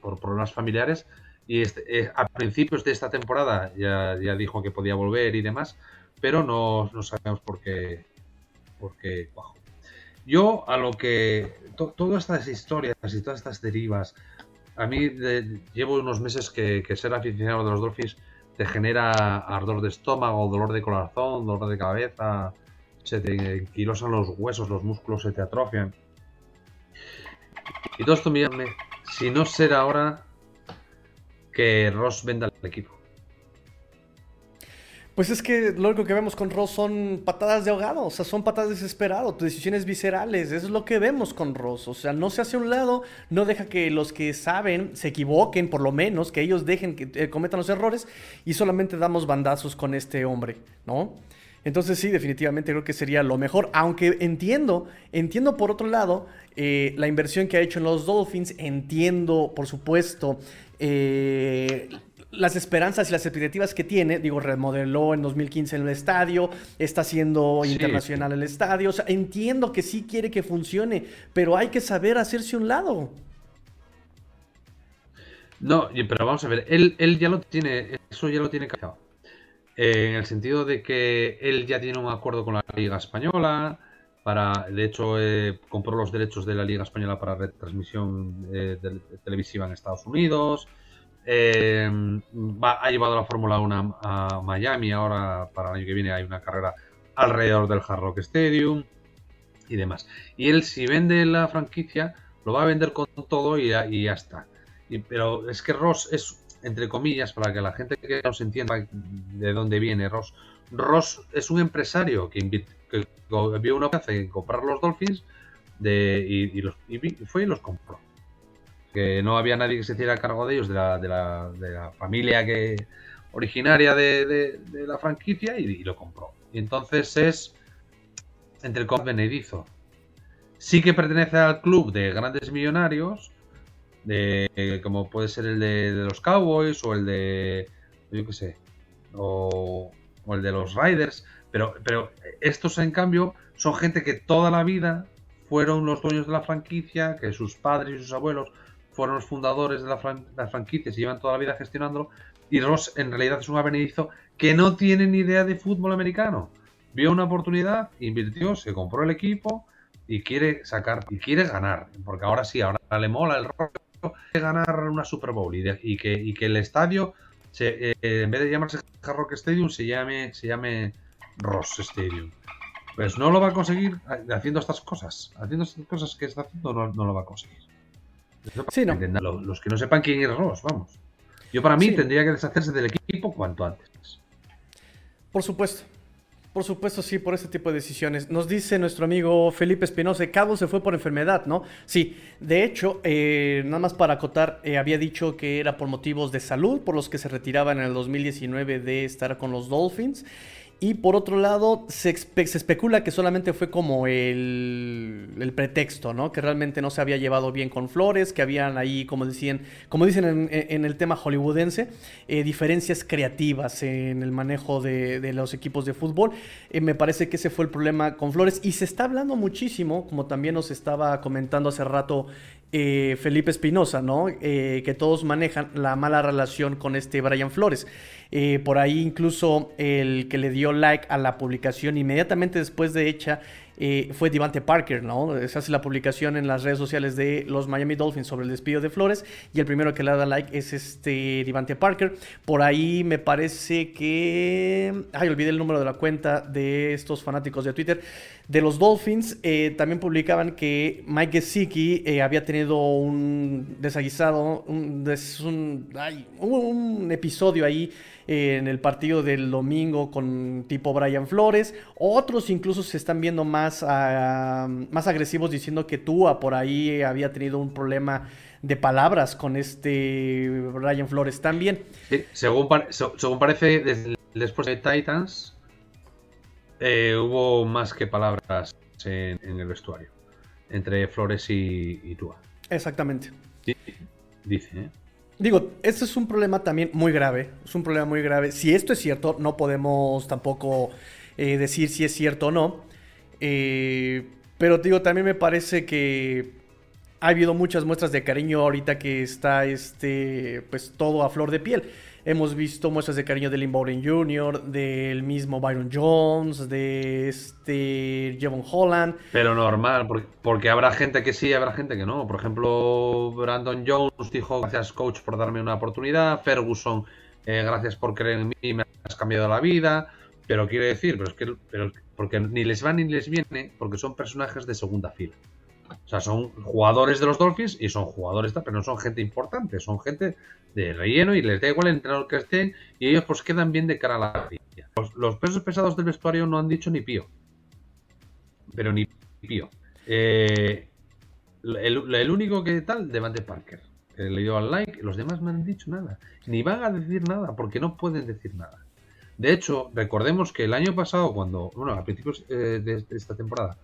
por problemas familiares. Y este, eh, a principios de esta temporada ya, ya, dijo que podía volver y demás, pero no, no sabemos por qué. Por qué Yo, a lo que. todas estas historias y todas estas derivas a mí llevo unos meses que, ser aficionado de los Dolphins te genera ardor de estómago, dolor de corazón, dolor de cabeza, se te enquilosan los huesos, los músculos se te atrofian. Y todo esto, mírame, si no será ahora que Ross venda el equipo. Pues es que lo único que vemos con Ross son patadas de ahogado, o sea, son patadas desesperadas, decisiones viscerales, es lo que vemos con Ross, o sea, no se hace un lado, no deja que los que saben se equivoquen, por lo menos, que ellos dejen que eh, cometan los errores y solamente damos bandazos con este hombre, ¿no? Entonces sí, definitivamente creo que sería lo mejor, aunque entiendo, entiendo por otro lado eh, la inversión que ha hecho en los Dolphins, entiendo, por supuesto, eh, las esperanzas y las expectativas que tiene, digo, remodeló en 2015 el estadio, está haciendo internacional el estadio, o sea, entiendo que sí quiere que funcione, pero hay que saber hacerse un lado. No, pero vamos a ver, él, él ya lo tiene, eso ya lo tiene cachado. Eh, en el sentido de que él ya tiene un acuerdo con la Liga Española, para, de hecho, eh, compró los derechos de la Liga Española para retransmisión eh, televisiva en Estados Unidos. Eh, ha llevado la Fórmula 1 a Miami. Ahora, para el año que viene, hay una carrera alrededor del Hard Rock Stadium y demás. Y él, si vende la franquicia, lo va a vender con todo y y ya está. pero es que Ross es, entre comillas, para que la gente que no se entienda de dónde viene Ross, Ross es un empresario que, que vio una oportunidad en comprar los Dolphins de, y, los, y fue y los compró que no había nadie que se hiciera cargo de ellos, de la, de la, de la familia que originaria de, la franquicia y, lo compró. Y entonces es entre benedizo. Sí que pertenece al club de grandes millonarios, de, como puede ser el de, los Cowboys o el de, yo qué sé, o, o el de los Riders, pero, pero estos en cambio son gente que toda la vida fueron los dueños de la franquicia, que sus padres y sus abuelos fueron los fundadores de la, franquicia, se llevan toda la vida gestionándolo. Y Ross en realidad es un avenedizo que no tiene ni idea de fútbol americano. Vio una oportunidad, invirtió, se compró el equipo y quiere sacar, y quiere ganar. Porque ahora sí, ahora le mola el rollo de ganar una Super Bowl y, que, que, el estadio, eh, en vez de llamarse Hard Rock Stadium, se llame, se llame Ross Stadium. Pues no lo va a conseguir haciendo estas cosas. Haciendo estas cosas que está haciendo, no lo va a conseguir. Sí, no. Los, que no sepan quién es Ross, vamos. Yo para mí tendría que deshacerse del equipo cuanto antes. Por supuesto. Por supuesto, sí, por ese tipo de decisiones. Nos dice nuestro amigo Felipe Espinosa, Cabo se fue por enfermedad, ¿no? Sí, de hecho, eh, nada más para acotar, eh, había dicho que era por motivos de salud, por los que se retiraba en el 2019 de estar con los Dolphins. Y por otro lado, se, especula que solamente fue como el, pretexto, ¿no? Que realmente no se había llevado bien con Flores, que habían ahí, como decían, como dicen en, el tema hollywoodense, eh, diferencias creativas en el manejo de, los equipos de fútbol. Eh, me parece que ese fue el problema con Flores. Y se está hablando muchísimo, como también nos estaba comentando hace rato eh, Felipe Espinosa, ¿no? que todos manejan la mala relación con este Brian Flores. Eh, por ahí incluso el que le dio like a la publicación inmediatamente después de hecha eh, fue Devante Parker, ¿no? Se hace la publicación en las redes sociales de los Miami Dolphins sobre el despido de Flores y el primero que le da like es este Devante Parker. Por ahí me parece que... Ay, olvidé el número de la cuenta de estos fanáticos de Twitter. De los Dolphins eh, también publicaban que Mike Gesicki había tenido un desaguisado, un, un episodio ahí en el partido del domingo con tipo Brian Flores. Otros incluso se están viendo más ah, más agresivos diciendo que Tua por ahí había tenido un problema de palabras con este Ryan Flores también. según, según parece, después de Titans, eh, hubo más que palabras en, el vestuario entre Flores y, Tua. Exactamente. dice, ¿eh? Digo, este es un problema también muy grave. Es un problema muy grave. Si esto es cierto, no podemos tampoco eh, decir si es cierto o no. Eh, pero digo, también me parece que ha habido muchas muestras de cariño ahorita que está este, pues todo a flor de piel. Hemos visto muestras de cariño de Lynn Bowden Jr., del mismo Byron Jones, de este Jevon Holland. Pero normal, porque, habrá gente que sí, habrá gente que no. Por ejemplo, Brandon Jones dijo, gracias coach por darme una oportunidad. Ferguson, eh, gracias por creer en mí, me has cambiado la vida. Pero quiere decir, pero es que pero, porque ni les va ni les viene, porque son personajes de segunda fila. O sea, son jugadores de los Dolphins y son jugadores, pero no son gente importante, son gente de relleno y les da igual el entrenador que estén y ellos pues quedan bien de cara a la vida. Los, pesos pesados del vestuario no han dicho ni pío. Pero ni pío. Eh, el, único que tal, Devante Parker. le dio al like, los demás no han dicho nada. Ni van a decir nada, porque no pueden decir nada. De hecho, recordemos que el año pasado, cuando, bueno, a principios eh, de esta temporada,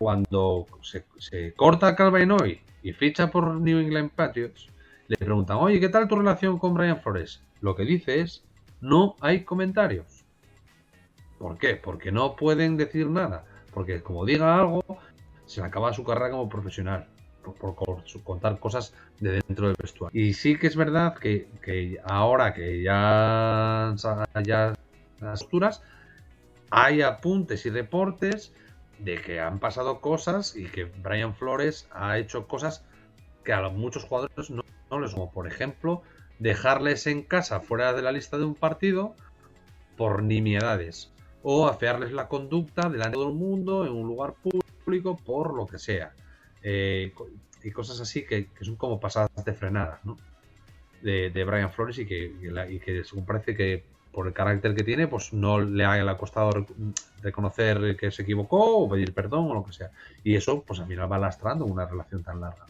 cuando se, corta Calvin hoy y ficha por New England Patriots, le preguntan, oye, ¿qué tal tu relación con Brian Flores? Lo que dice es, no hay comentarios. ¿Por qué? Porque no pueden decir nada. Porque como diga algo, se le acaba su carrera como profesional. Por, contar cosas de dentro del vestuario. Y sí que es verdad que, ahora que ya, ya las posturas, hay apuntes y reportes de que han pasado cosas y que Brian Flores ha hecho cosas que a muchos jugadores no, les como por ejemplo dejarles en casa fuera de la lista de un partido por nimiedades. O afearles la conducta delante de todo el mundo en un lugar público por lo que sea. Eh, y cosas así que, son como pasadas de frenada ¿no? de, Brian Flores y que, y que según parece que por el carácter que tiene, pues no le haya costado reconocer que se equivocó o pedir perdón o lo que sea. Y eso, pues a mí me va lastrando una relación tan larga.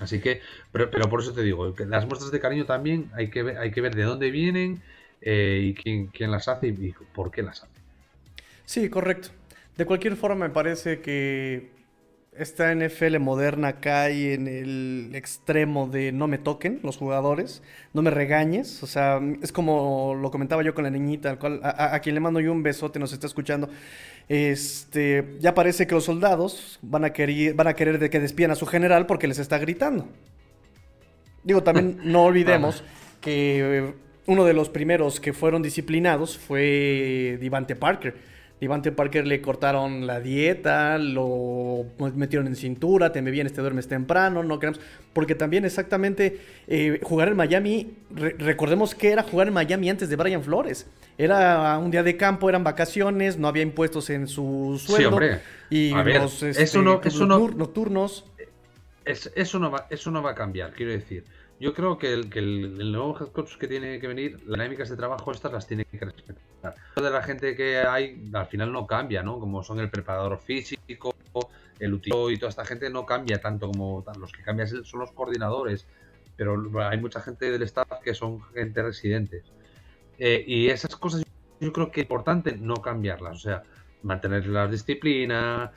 Así que, pero, por eso te digo, las muestras de cariño también hay que ver, hay que ver de dónde vienen eh, y quién, quién las hace y por qué las hace. Sí, correcto. De cualquier forma, me parece que esta NFL moderna cae en el extremo de no me toquen los jugadores, no me regañes. O sea, es como lo comentaba yo con la niñita, al cual, a, quien le mando yo un besote, nos está escuchando. Este, ya parece que los soldados van a querer, van a querer de que despidan a su general porque les está gritando. Digo, también no olvidemos que uno de los primeros que fueron disciplinados fue Divante Parker Devante Parker le cortaron la dieta, lo metieron en cintura, te me vienes, te duermes temprano, no queremos. Porque también exactamente eh, jugar en Miami, recordemos que era jugar en Miami antes de Brian Flores. Era un día de campo, eran vacaciones, no había impuestos en su sueldo. Sí, hombre. Y los este, eso no, eso no, nocturnos. eso, no va, eso no va a cambiar, quiero decir. Yo creo que el, que el, nuevo head coach que tiene que venir, las dinámicas de trabajo estas las tiene que respetar. De la gente que hay, al final no cambia, ¿no? Como son el preparador físico, el utilo y toda esta gente no cambia tanto como los que cambian son los coordinadores. Pero hay mucha gente del staff que son gente residentes. Eh, y esas cosas yo creo que es importante no cambiarlas. O sea, mantener la disciplina.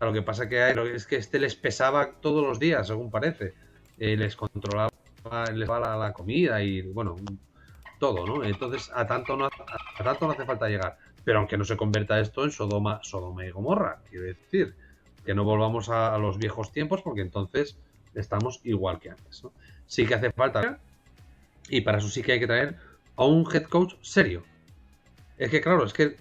Lo que pasa que hay, es que este les pesaba todos los días, según parece. Eh, les controlaba les va la, comida y bueno, todo, ¿no? Entonces a tanto no, a tanto no hace falta llegar. Pero aunque no se convierta esto en Sodoma, Sodoma y Gomorra, quiero decir, que no volvamos a, los viejos tiempos porque entonces estamos igual que antes. Sí que hace falta y para eso sí que hay que traer a un head coach serio. Es que claro, es que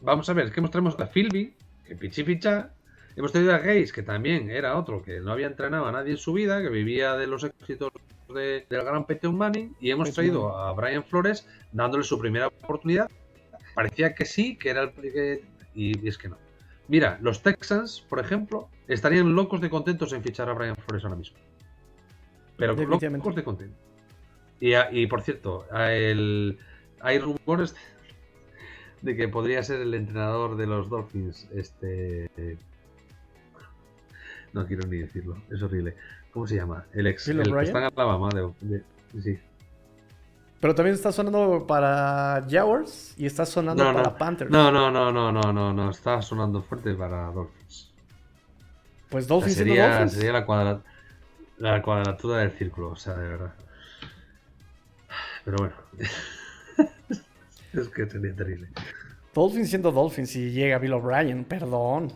vamos a ver, es que mostremos a Philby, que pichi picha, Hemos tenido a Gaze, que también era otro que no había entrenado a nadie en su vida, que vivía de los éxitos del gran Peyton Manning, y hemos traído a Brian Flores dándole su primera oportunidad. Parecía que sí, que era el que... Y, es que no. Mira, los Texans, por ejemplo, estarían locos de contentos en fichar a Brian Flores ahora mismo. Pero locos de contentos. Y, y por cierto, el, hay rumores de que podría ser el entrenador de los Dolphins. Este. No quiero ni decirlo, es horrible. ¿Cómo se llama? El ex. El que está en Alabama. De, sí. Pero también está sonando para Jaguars y está sonando para Panthers. No, no, no, no, no, no, no. Está sonando fuerte para Dolphins. Pues Dolphins sería, Dolphins. sería la, la cuadratura del círculo, o sea, de verdad. Pero bueno. es que sería terrible. Dolphins siendo Dolphins y llega Bill O'Brien, perdón.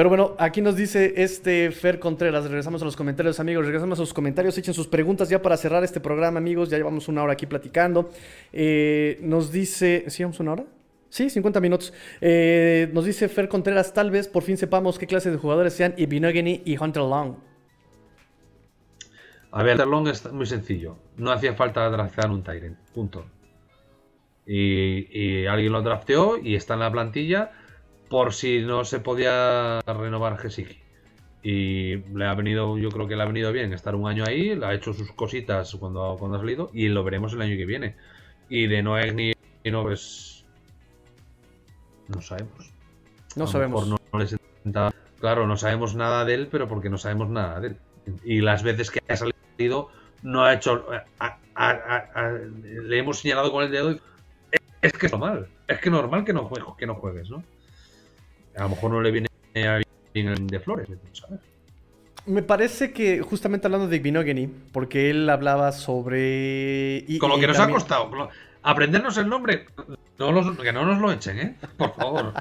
Pero bueno, aquí nos dice este Fer Contreras. Regresamos a los comentarios, amigos. Regresamos a sus comentarios. Echen sus preguntas ya para cerrar este programa, amigos. Ya llevamos una hora aquí platicando. Eh, nos dice. ¿Sí, una hora? Sí, 50 minutos. Eh, nos dice Fer Contreras, tal vez por fin sepamos qué clase de jugadores sean Ibinogany y Hunter Long. A ver, Hunter Long es muy sencillo. No hacía falta draftear un Tyrant. Punto. Y, y, alguien lo drafteó y está en la plantilla por si no se podía renovar Gesicki. Y le ha venido, yo creo que le ha venido bien estar un año ahí, le ha hecho sus cositas cuando, cuando ha salido y lo veremos el año que viene. Y de Noé ni no pues no sabemos. No sabemos. No, claro, no sabemos nada de él, pero porque no sabemos nada de él. Y las veces que ha salido no ha hecho le hemos señalado con el dedo y, es que es normal, es que normal que no, que no juegues, ¿no? A lo mejor no le viene bien el de Flores, ¿sabes? Me parece que justamente hablando de Igbinogeni, porque él hablaba sobre... Y, Con lo que nos ha costado, aprendernos el nombre, no que no nos lo echen, ¿eh? Por favor.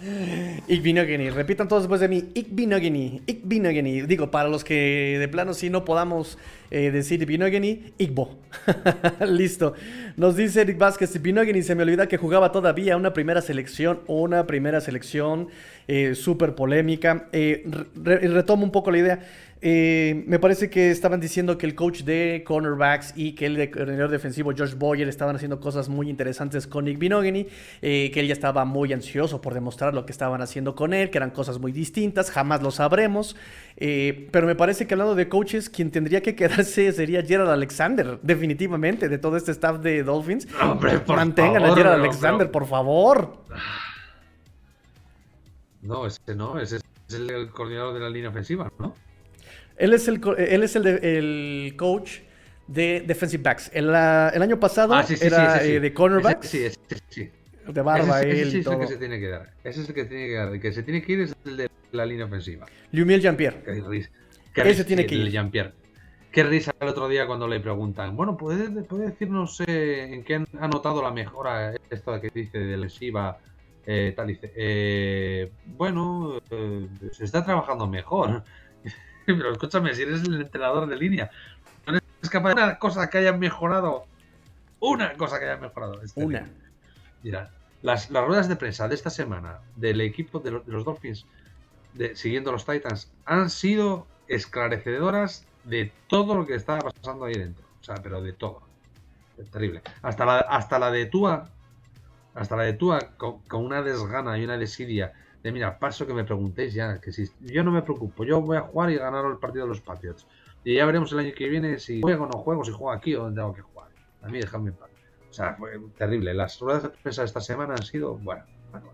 Igbinogeni, repitan todos después de mí. Igbinogeni, Igbinogeni. Digo, para los que de plano sí no podamos eh, decir Igbinogeni, Igbo. Listo. Nos dice Eric Vázquez, Igbinogeni se me olvida que jugaba todavía una primera selección, una primera selección eh, súper polémica. Eh, retomo un poco la idea. Eh, me parece que estaban diciendo que el coach de cornerbacks y que el de defensivo Josh Boyer estaban haciendo cosas muy interesantes con Nick eh, que él ya estaba muy ansioso por demostrar lo que estaban haciendo con él, que eran cosas muy distintas, jamás lo sabremos. Eh, pero me parece que hablando de coaches, quien tendría que quedarse sería Gerald Alexander, definitivamente, de todo este staff de Dolphins. Mantengan a Gerald Alexander, por favor. No, ese no, ese es el coordinador de la línea ofensiva, ¿no? Él es el, él es el, el coach de defensive backs. El, el año pasado ah, era eh, de cornerbacks. Sí, sí, sí. De barba, ese, él. Ese es el que se tiene que dar. Ese es el que tiene que dar. El que se tiene que ir es el de la línea ofensiva. Lumiel Jean-Pierre. Ese tiene que ir. Qué risa el otro día cuando le preguntan, bueno, ¿puede, puede decirnos eh, en qué ha notado la mejora esto que dice de lesiva? Eh, tal dice, eh, bueno, eh, se está trabajando mejor. Pero escúchame, si eres el entrenador de línea, no eres capaz de una cosa que haya mejorado. Una cosa que haya mejorado. Este una. Mira, las, las, ruedas de prensa de esta semana del equipo de, los, Dolphins, de, siguiendo los Titans, han sido esclarecedoras de todo lo que estaba pasando ahí dentro. O sea, pero de todo. terrible. Hasta la, hasta la de Tua, hasta la de Tua, con, una desgana y una desidia de mira, paso que me preguntéis ya, que si yo no me preocupo, yo voy a jugar y ganar el partido de los Patriots. Y ya veremos el año que viene si juego o no juego, si juego aquí o donde tengo que jugar. A mí dejadme en paz. O sea, fue terrible. Las ruedas de prensa de esta semana han sido, bueno, bueno,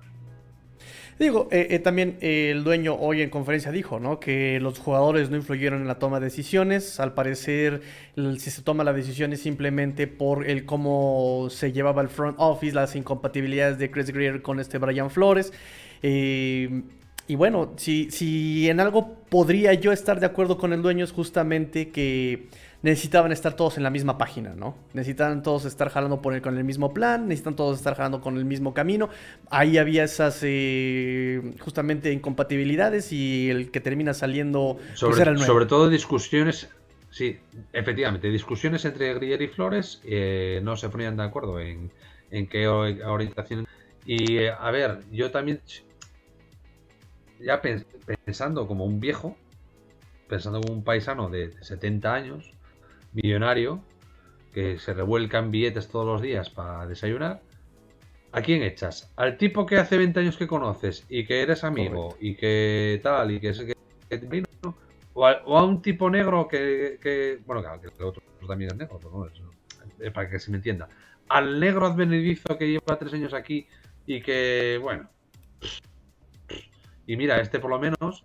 Digo, eh, eh, también eh, el dueño hoy en conferencia dijo, ¿no? Que los jugadores no influyeron en la toma de decisiones. Al parecer, si se toma la decisión es simplemente por el cómo se llevaba el front office, las incompatibilidades de Chris Greer con este Brian Flores. Eh, y bueno, si, si en algo podría yo estar de acuerdo con el dueño es justamente que necesitaban estar todos en la misma página, ¿no? Necesitaban todos estar jalando por el, con el mismo plan, necesitan todos estar jalando con el mismo camino. Ahí había esas eh, justamente incompatibilidades y el que termina saliendo pues, sobre, sobre todo discusiones, sí, efectivamente, discusiones entre Grier y Flores eh, no se ponían de acuerdo en, en qué orientación. Y a ver, yo también ya pensando como un viejo, pensando como un paisano de 70 años, millonario, que se revuelca en billetes todos los días para desayunar, ¿a quién echas? ¿Al tipo que hace 20 años que conoces y que eres amigo y que tal y que es que, vino? O a, un tipo negro que, bueno, claro, que el otro también es negro, pero no, para que se me entienda. al negro advenedizo que lleva tres años aquí y que, bueno. Y mira, este por lo menos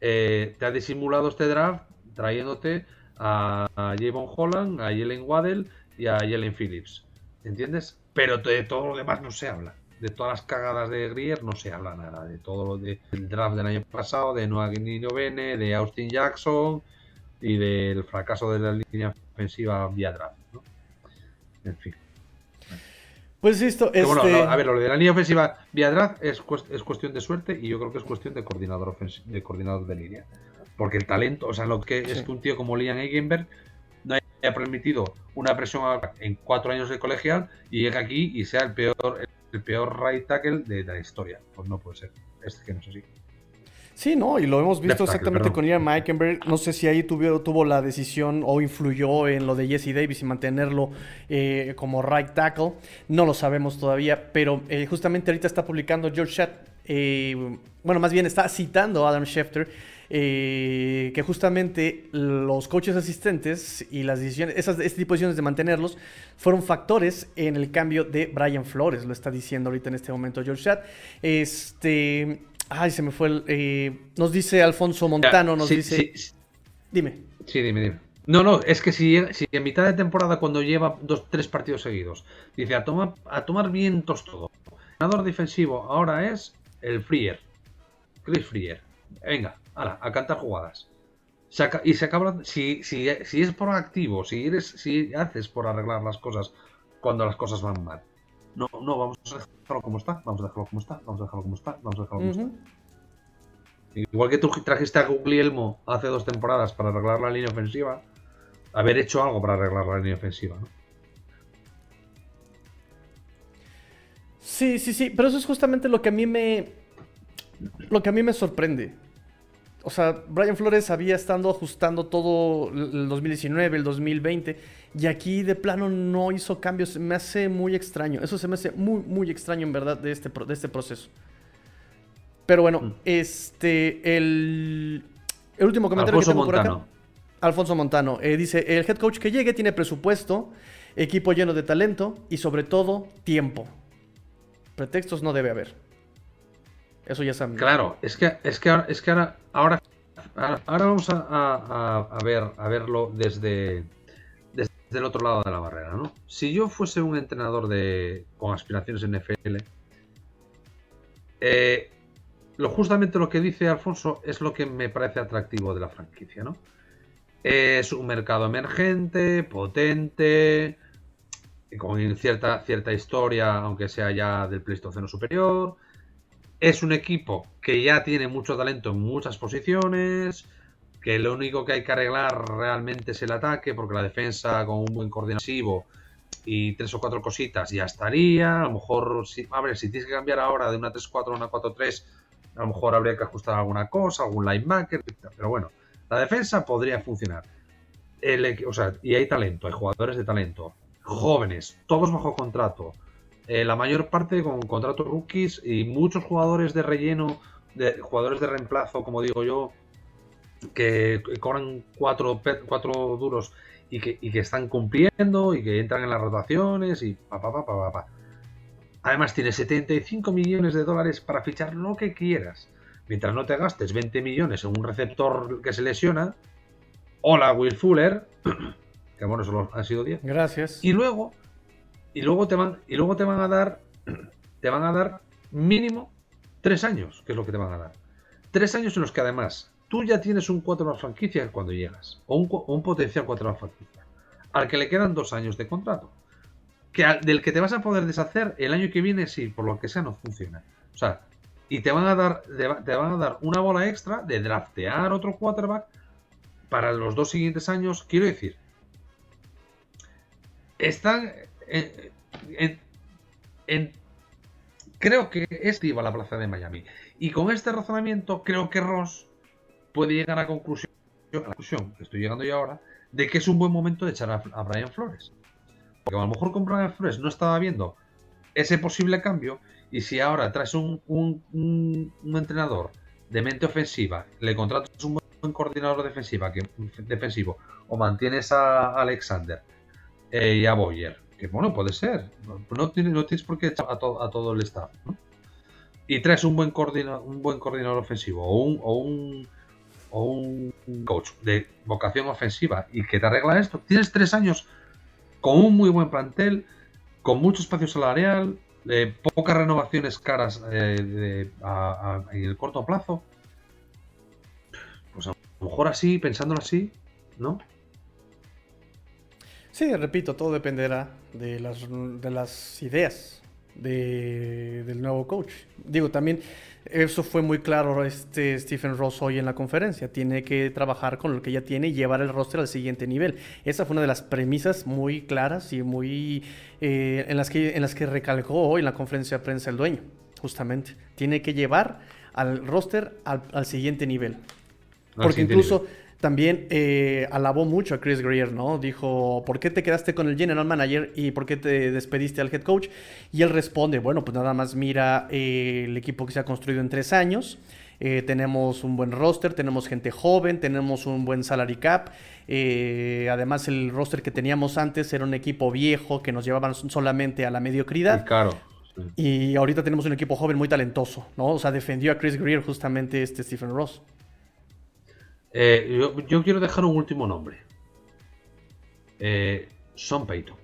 eh, te ha disimulado este draft trayéndote a, a Javon Holland, a Jalen Waddell y a Jalen Phillips. ¿Entiendes? Pero de todo lo demás no se habla. De todas las cagadas de Grier no se habla nada. De todo lo del draft del año pasado, de Noah Bene, de Austin Jackson y del fracaso de la línea ofensiva vía draft. ¿no? En fin. Pues esto, es este... a ver, lo de la línea ofensiva vía draft es, es, cuestión de suerte y yo creo que es cuestión de coordinador de coordinador de línea. Porque el talento, o sea, lo que es que un tío como Liam Eigenberg no haya permitido una presión en cuatro años de colegial y llegue aquí y sea el peor, el peor right tackle de, la historia. Pues no puede ser. Es que no es así. Sí, no, y lo hemos visto exactamente con Ian Meikenberg. No sé si ahí tuvo, tuvo la decisión o influyó en lo de Jesse Davis y mantenerlo eh, como right tackle. No lo sabemos todavía, pero eh, justamente ahorita está publicando George Shat, eh, bueno, más bien está citando a Adam Schefter eh, que justamente los coaches asistentes y las decisiones, esas, este tipo de decisiones de mantenerlos, fueron factores en el cambio de Brian Flores, lo está diciendo ahorita en este momento George Chat. Este, ay, se me fue el, eh, nos dice Alfonso Montano, nos dice... Dime. Sí, dime, dime. No, no, es que si, si en mitad de temporada, cuando lleva dos, tres partidos seguidos, dice a, tomar a tomar vientos todo. El ganador defensivo ahora es el Freer. Chris Freer. Venga, a cantar jugadas. y se acaba. Si, si, si es proactivo, si, eres, si haces por arreglar las cosas cuando las cosas van mal. No, no, vamos a dejarlo como está, vamos a dejarlo como está, vamos a dejarlo como está, vamos a dejarlo como está. Igual que tú trajiste a Guglielmo hace dos temporadas para arreglar la línea ofensiva, haber hecho algo para arreglar la línea ofensiva, ¿no? Sí, sí, sí, pero eso es justamente lo que a mí me. Lo que a mí me sorprende o sea, Brian Flores había estado ajustando todo el 2019, el 2020, y aquí de plano no hizo cambios. Me hace muy extraño. Eso se me hace muy, muy extraño en verdad de este, de este proceso. Pero bueno, mm. este, el, el último comentario Alfonso que tengo Montano. por acá. Alfonso Montano. Eh, dice, el head coach que llegue tiene presupuesto, equipo lleno de talento y sobre todo tiempo. Pretextos no debe haber. Eso ya saben. Claro, es que, es que, es que ahora, ahora, ahora vamos a, ver, a verlo desde, desde el otro lado de la barrera, ¿no? Si yo fuese un entrenador de, con aspiraciones en NFL, eh, lo, justamente lo que dice Alfonso es lo que me parece atractivo de la franquicia, ¿no? Es un mercado emergente, potente, con cierta, cierta historia, aunque sea ya del Pleistoceno superior es un equipo que ya tiene mucho talento en muchas posiciones, que lo único que hay que arreglar realmente es el ataque, porque la defensa con un buen coordinativo y tres o cuatro cositas ya estaría. A lo mejor, si, a ver, si tienes que cambiar ahora de una 3-4 a una 4-3, a lo mejor habría que ajustar alguna cosa, algún linebacker, pero bueno, la defensa podría funcionar. o sea, y hay talento, hay jugadores de talento, jóvenes, todos bajo contrato. Eh, la mayor parte con contratos rookies y muchos jugadores de relleno, de jugadores de reemplazo, como digo yo, que cobran cuatro, cuatro duros y que, están cumpliendo y que entran en las rotaciones y pa, pa, pa, pa, pa. Además tiene 75 millones de dólares para fichar lo que quieras. Mientras no te gastes 20 millones en un receptor que se lesiona. Hola, Will Fuller. Que bueno, solo han sido 10. Gracias. Y luego y luego te van, y luego te van a dar, te van a dar mínimo tres años, que es lo que te van a dar. Tres años en los que además tú ya tienes un 4 más franquicia cuando llegas, o un, potencial 4 más franquicia, al que le quedan dos años de contrato, que del que te vas a poder deshacer el año que viene si por lo que sea no funciona. O sea, y te van a dar, te van a dar una bola extra de draftear otro quarterback para los dos siguientes años. Quiero decir, están, creo que es a la plaza de Miami. Y con este razonamiento, creo que Ross puede llegar a, conclusión, a la conclusión, que estoy llegando yo ahora, de que es un buen momento de echar a, Brian Flores. Porque a lo mejor con Brian Flores no estaba viendo ese posible cambio. Y si ahora traes un, un, entrenador de mente ofensiva, le contratas un buen coordinador defensiva, que, defensivo, o mantienes a Alexander eh, y a Boyer Que bueno, puede ser. No tienes, no tienes por qué echar a, todo el staff. Y traes un buen, coordinador, un buen coordinador ofensivo o un, o un, o un coach de vocación ofensiva y que te arregla esto. Tienes tres años con un muy buen plantel, con mucho espacio salarial, eh, pocas renovaciones caras eh, en el corto plazo. Pues a lo mejor así, pensándolo así, ¿no? Sí, repito, todo dependerá de las, de las ideas del nuevo coach. Digo, también eso fue muy claro este Stephen Ross hoy en la conferencia. Tiene que trabajar con lo que ya tiene y llevar el roster al siguiente nivel. Esa fue una de las premisas muy claras y muy eh, en, las que, en las que recalcó hoy en la conferencia de prensa el dueño, justamente. Tiene que llevar al roster al, siguiente nivel. Porque incluso también eh, alabó mucho a Chris Greer, ¿no? Dijo, ¿por qué te quedaste con el general manager y por qué te despediste al head coach? Y él responde, bueno, pues nada más mira eh, el equipo que se ha construido en tres años. Eh, tenemos un buen roster, tenemos gente joven, tenemos un buen salary cap. además, el roster que teníamos antes era un equipo viejo que nos llevaban solamente a la mediocridad. claro. Y ahorita tenemos un equipo joven muy talentoso, ¿no? O sea, defendió a Chris Greer justamente este Stephen Ross. Eh, yo, quiero dejar un último nombre. Eh, Son Payton.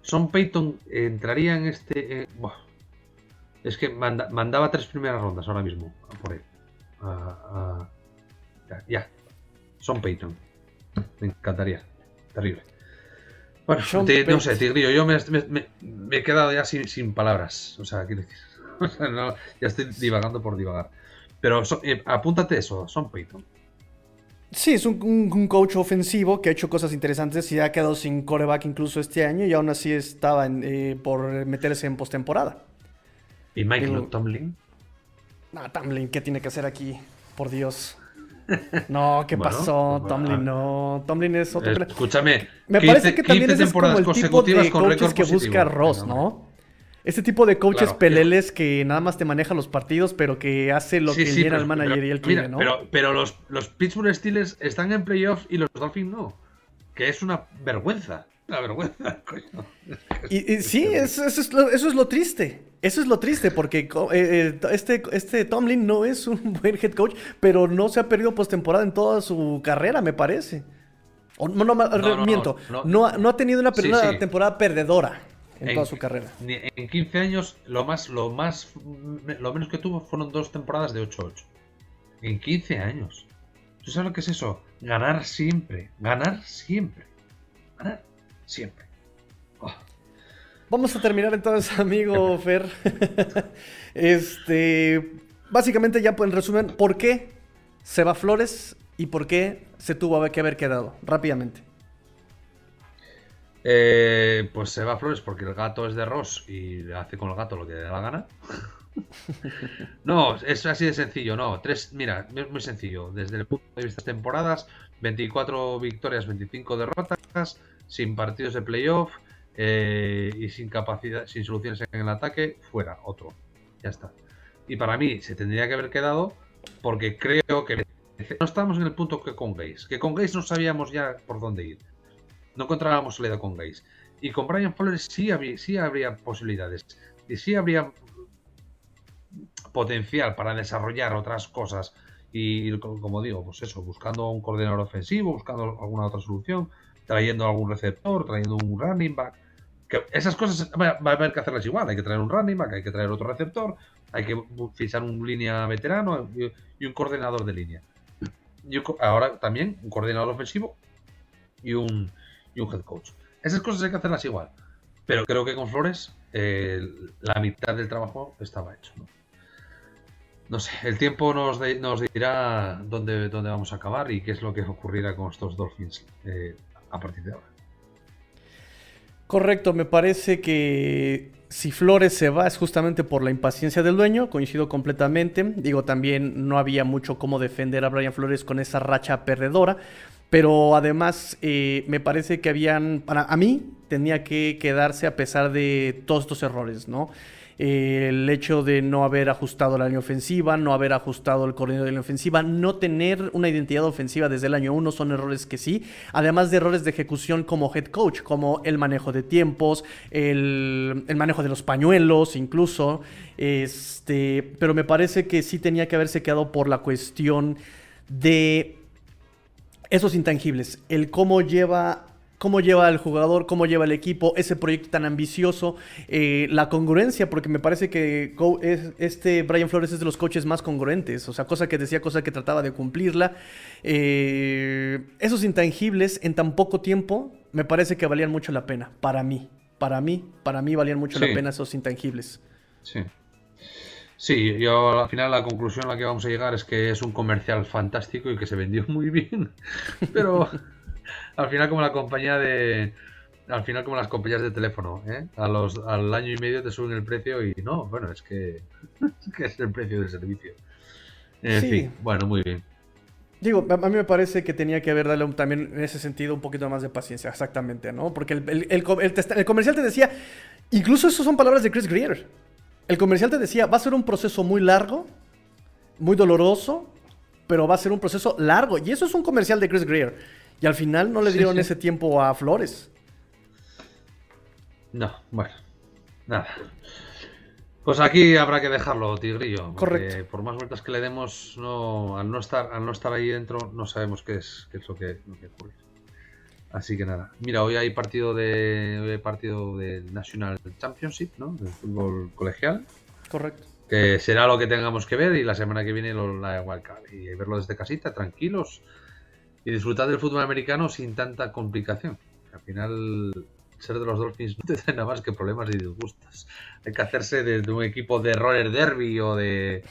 Son Payton entraría en este. Eh, es que mandaba tres primeras rondas ahora mismo. por él. ya, Son Payton. Me encantaría. Terrible. Bueno, no sé, Tigrillo, yo me, he quedado ya sin, palabras. O sea, decir. ya estoy divagando por divagar. Pero eh, apúntate eso, Son Payton. Sí, es un, coach ofensivo que ha hecho cosas interesantes y ha quedado sin coreback incluso este año y aún así estaba eh, por meterse en postemporada. ¿Y Michael Tomlin? No, Tomlin, ¿qué tiene que hacer aquí? Por Dios. No, ¿qué pasó? Pues, Tomlin no. Tomlin es otro. Escúchame. Me parece que también es como el tipo de coaches que busca Ross, ¿no? Este tipo de coaches peleles que nada más te maneja los partidos, pero que hace lo que el general manager y él quiere, ¿no? Pero, pero los, los Pittsburgh Steelers están en playoffs y los Dolphins no. Que es una vergüenza. Una vergüenza, coño. Y, sí, eso, es lo, eso, es lo, triste. Eso es lo triste, porque eh, eh, este, este Tomlin no es un buen head coach, pero no se ha perdido postemporada en toda su carrera, me parece. no, no, miento. No, ha tenido una, una temporada perdedora en, toda su carrera. En 15 años, lo más, lo más, lo menos que tuvo fueron dos temporadas de 8-8. En 15 años. ¿Tú sabes lo que es eso? Ganar siempre. Ganar siempre. Ganar siempre. Oh. Vamos a terminar entonces, amigo Fer. este. Básicamente, ya en resumen, ¿por qué se va Flores y por qué se tuvo que haber quedado? Rápidamente. Eh, pues se va a Flores porque el gato es de Ross y hace con el gato lo que le da la gana. no, es así de sencillo, no. Tres, mira, es muy sencillo. Desde el punto de vista de temporadas, 24 victorias, 25 derrotas, sin partidos de playoff eh, y sin capacidad, sin soluciones en el ataque, fuera, otro. Ya está. Y para mí se tendría que haber quedado porque creo que no estamos en el punto que con Gaze. Que con Gaze no sabíamos ya por dónde ir no encontrábamos soledad con Gaze. Y con Brian Flores sí, había, sí habría posibilidades. Y sí habría potencial para desarrollar otras cosas. Y como digo, pues eso, buscando un coordinador ofensivo, buscando alguna otra solución, trayendo algún receptor, trayendo un running back. Esas cosas va a haber que hacerlas igual. Hay que traer un running back, hay que traer otro receptor, hay que fichar un línea veterano y, un coordinador de línea. Y ahora también un coordinador ofensivo y un, un head coach. Esas cosas hay que hacerlas igual. Pero creo que con Flores eh, la mitad del trabajo estaba hecho. ¿no? sé, el tiempo nos, nos dirá dónde, dónde vamos a acabar y qué es lo que ocurrirá con estos Dolphins eh, a partir de ahora. Correcto, me parece que si Flores se va es justamente por la impaciencia del dueño, coincido completamente. Digo, también no había mucho cómo defender a Brian Flores con esa racha perdedora. Pero además eh, me parece que habían, para a mí tenía que quedarse a pesar de todos estos errores, ¿no? el hecho de no haber ajustado la línea ofensiva, no haber ajustado el coordinador de la ofensiva, no tener una identidad ofensiva desde el año 1 son errores que sí, además de errores de ejecución como head coach, como el manejo de tiempos, el, el manejo de los pañuelos incluso, este, pero me parece que sí tenía que haberse quedado por la cuestión de esos intangibles, el cómo lleva cómo lleva el jugador, cómo lleva el equipo, ese proyecto tan ambicioso, eh, la congruencia, porque me parece que este Brian Flores es de los coaches más congruentes, o sea, cosa que decía, cosa que trataba de cumplirla. Eh, esos intangibles en tan poco tiempo me parece que valían mucho la pena, para mí, para mí, para mí valían mucho la pena esos intangibles. Sí. Sí, yo al final la conclusión a la que vamos a llegar es que es un comercial fantástico y que se vendió muy bien, pero al final como la compañía de... Al final como las compañías de teléfono, ¿eh? A los, al año y medio te suben el precio y no, bueno, es que es, el precio del servicio. En fin, bueno, muy bien. Digo, a mí me parece que tenía que haber darle también en ese sentido un poquito más de paciencia, exactamente, ¿no? Porque el, el, comercial te decía, incluso eso son palabras de Chris Greer. El comercial te decía, va a ser un proceso muy largo, muy doloroso, pero va a ser un proceso largo. Y eso es un comercial de Chris Greer. Y al final no le dieron ese tiempo a Flores. No, bueno, nada. Pues aquí habrá que dejarlo, Tigrillo. Correcto. Por más vueltas que le demos, no, al, no estar, al no estar ahí dentro, no sabemos qué es, qué es lo, que, ocurre. Así que nada. Mira, hoy hay partido de hoy hay partido del National Championship, ¿no? Del fútbol colegial. Correcto. Que será lo que tengamos que ver y la semana que viene lo, la Wildcard. Y verlo desde casita, tranquilos y disfrutar del fútbol americano sin tanta complicación. Al final, ser de los Dolphins no te trae nada más que problemas y disgustos. Hay que hacerse de, un equipo de roller derby o de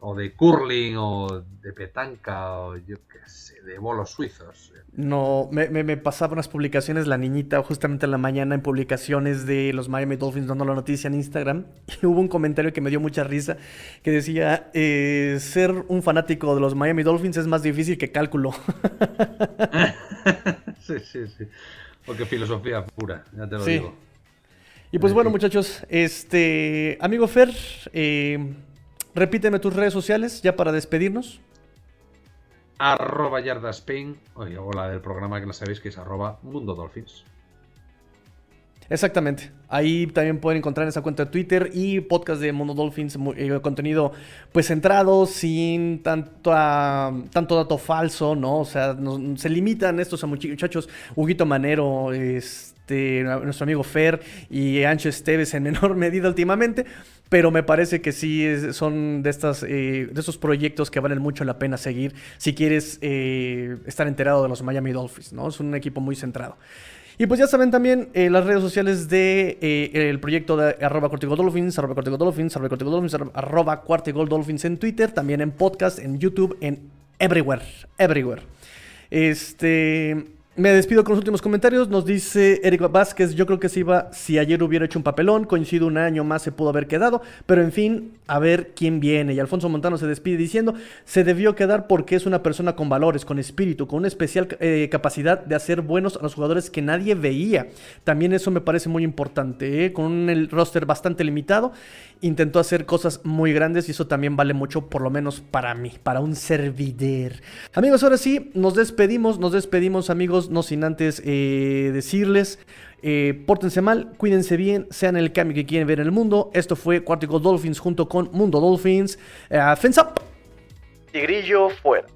o de curling o de petanca o yo qué sé, de bolos suizos. No, me, me, pasaba unas publicaciones la niñita justamente en la mañana en publicaciones de los Miami Dolphins dando la noticia en Instagram y hubo un comentario que me dio mucha risa que decía, eh, ser un fanático de los Miami Dolphins es más difícil que cálculo. sí, sí, sí. Porque filosofía pura, ya te lo digo. Y pues bueno muchachos, este amigo Fer, eh, Repíteme tus redes sociales ya para despedirnos. Arroba Yardaspain, o la del programa que la sabéis que es arroba Mundo Dolphins. Exactamente. Ahí también pueden encontrar esa cuenta de Twitter y podcast de Mundo Dolphins, eh, contenido pues centrado, sin tanto, tanto dato falso, ¿no? O sea, se limitan estos muchachos, Huguito Manero, este, nuestro amigo Fer y Ancho Esteves en menor medida últimamente, pero me parece que sí son de, estas, eh, de esos proyectos que valen mucho la pena seguir si quieres eh, estar enterado de los Miami Dolphins, ¿no? Es un equipo muy centrado. Y pues ya saben también eh, las redes sociales de el proyecto de arroba Dolphins, arroba Dolphins, arroba Dolphins, arroba Dolphins en Twitter, también en podcast, en YouTube, en everywhere, everywhere. Este... Me despido con los últimos comentarios. Nos dice Eric Vázquez, yo creo que se iba, si ayer hubiera hecho un papelón, coincido un año más se pudo haber quedado, pero en fin, a ver quién viene. Y Alfonso Montano se despide diciendo, se debió quedar porque es una persona con valores, con espíritu, con una especial eh, capacidad de hacer buenos a los jugadores que nadie veía. También eso me parece muy importante, ¿eh? con el roster bastante limitado, intentó hacer cosas muy grandes y eso también vale mucho, por lo menos para mí, para un servidor. Amigos, ahora sí, nos despedimos, nos despedimos amigos no sin antes eh, decirles, eh, pórtense mal, cuídense bien, sean el cambio que quieren ver en el mundo. Esto fue Cuartico Dolphins junto con Mundo Dolphins. Eh, fence up. Tigrillo fuera.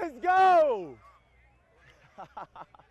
Let's go!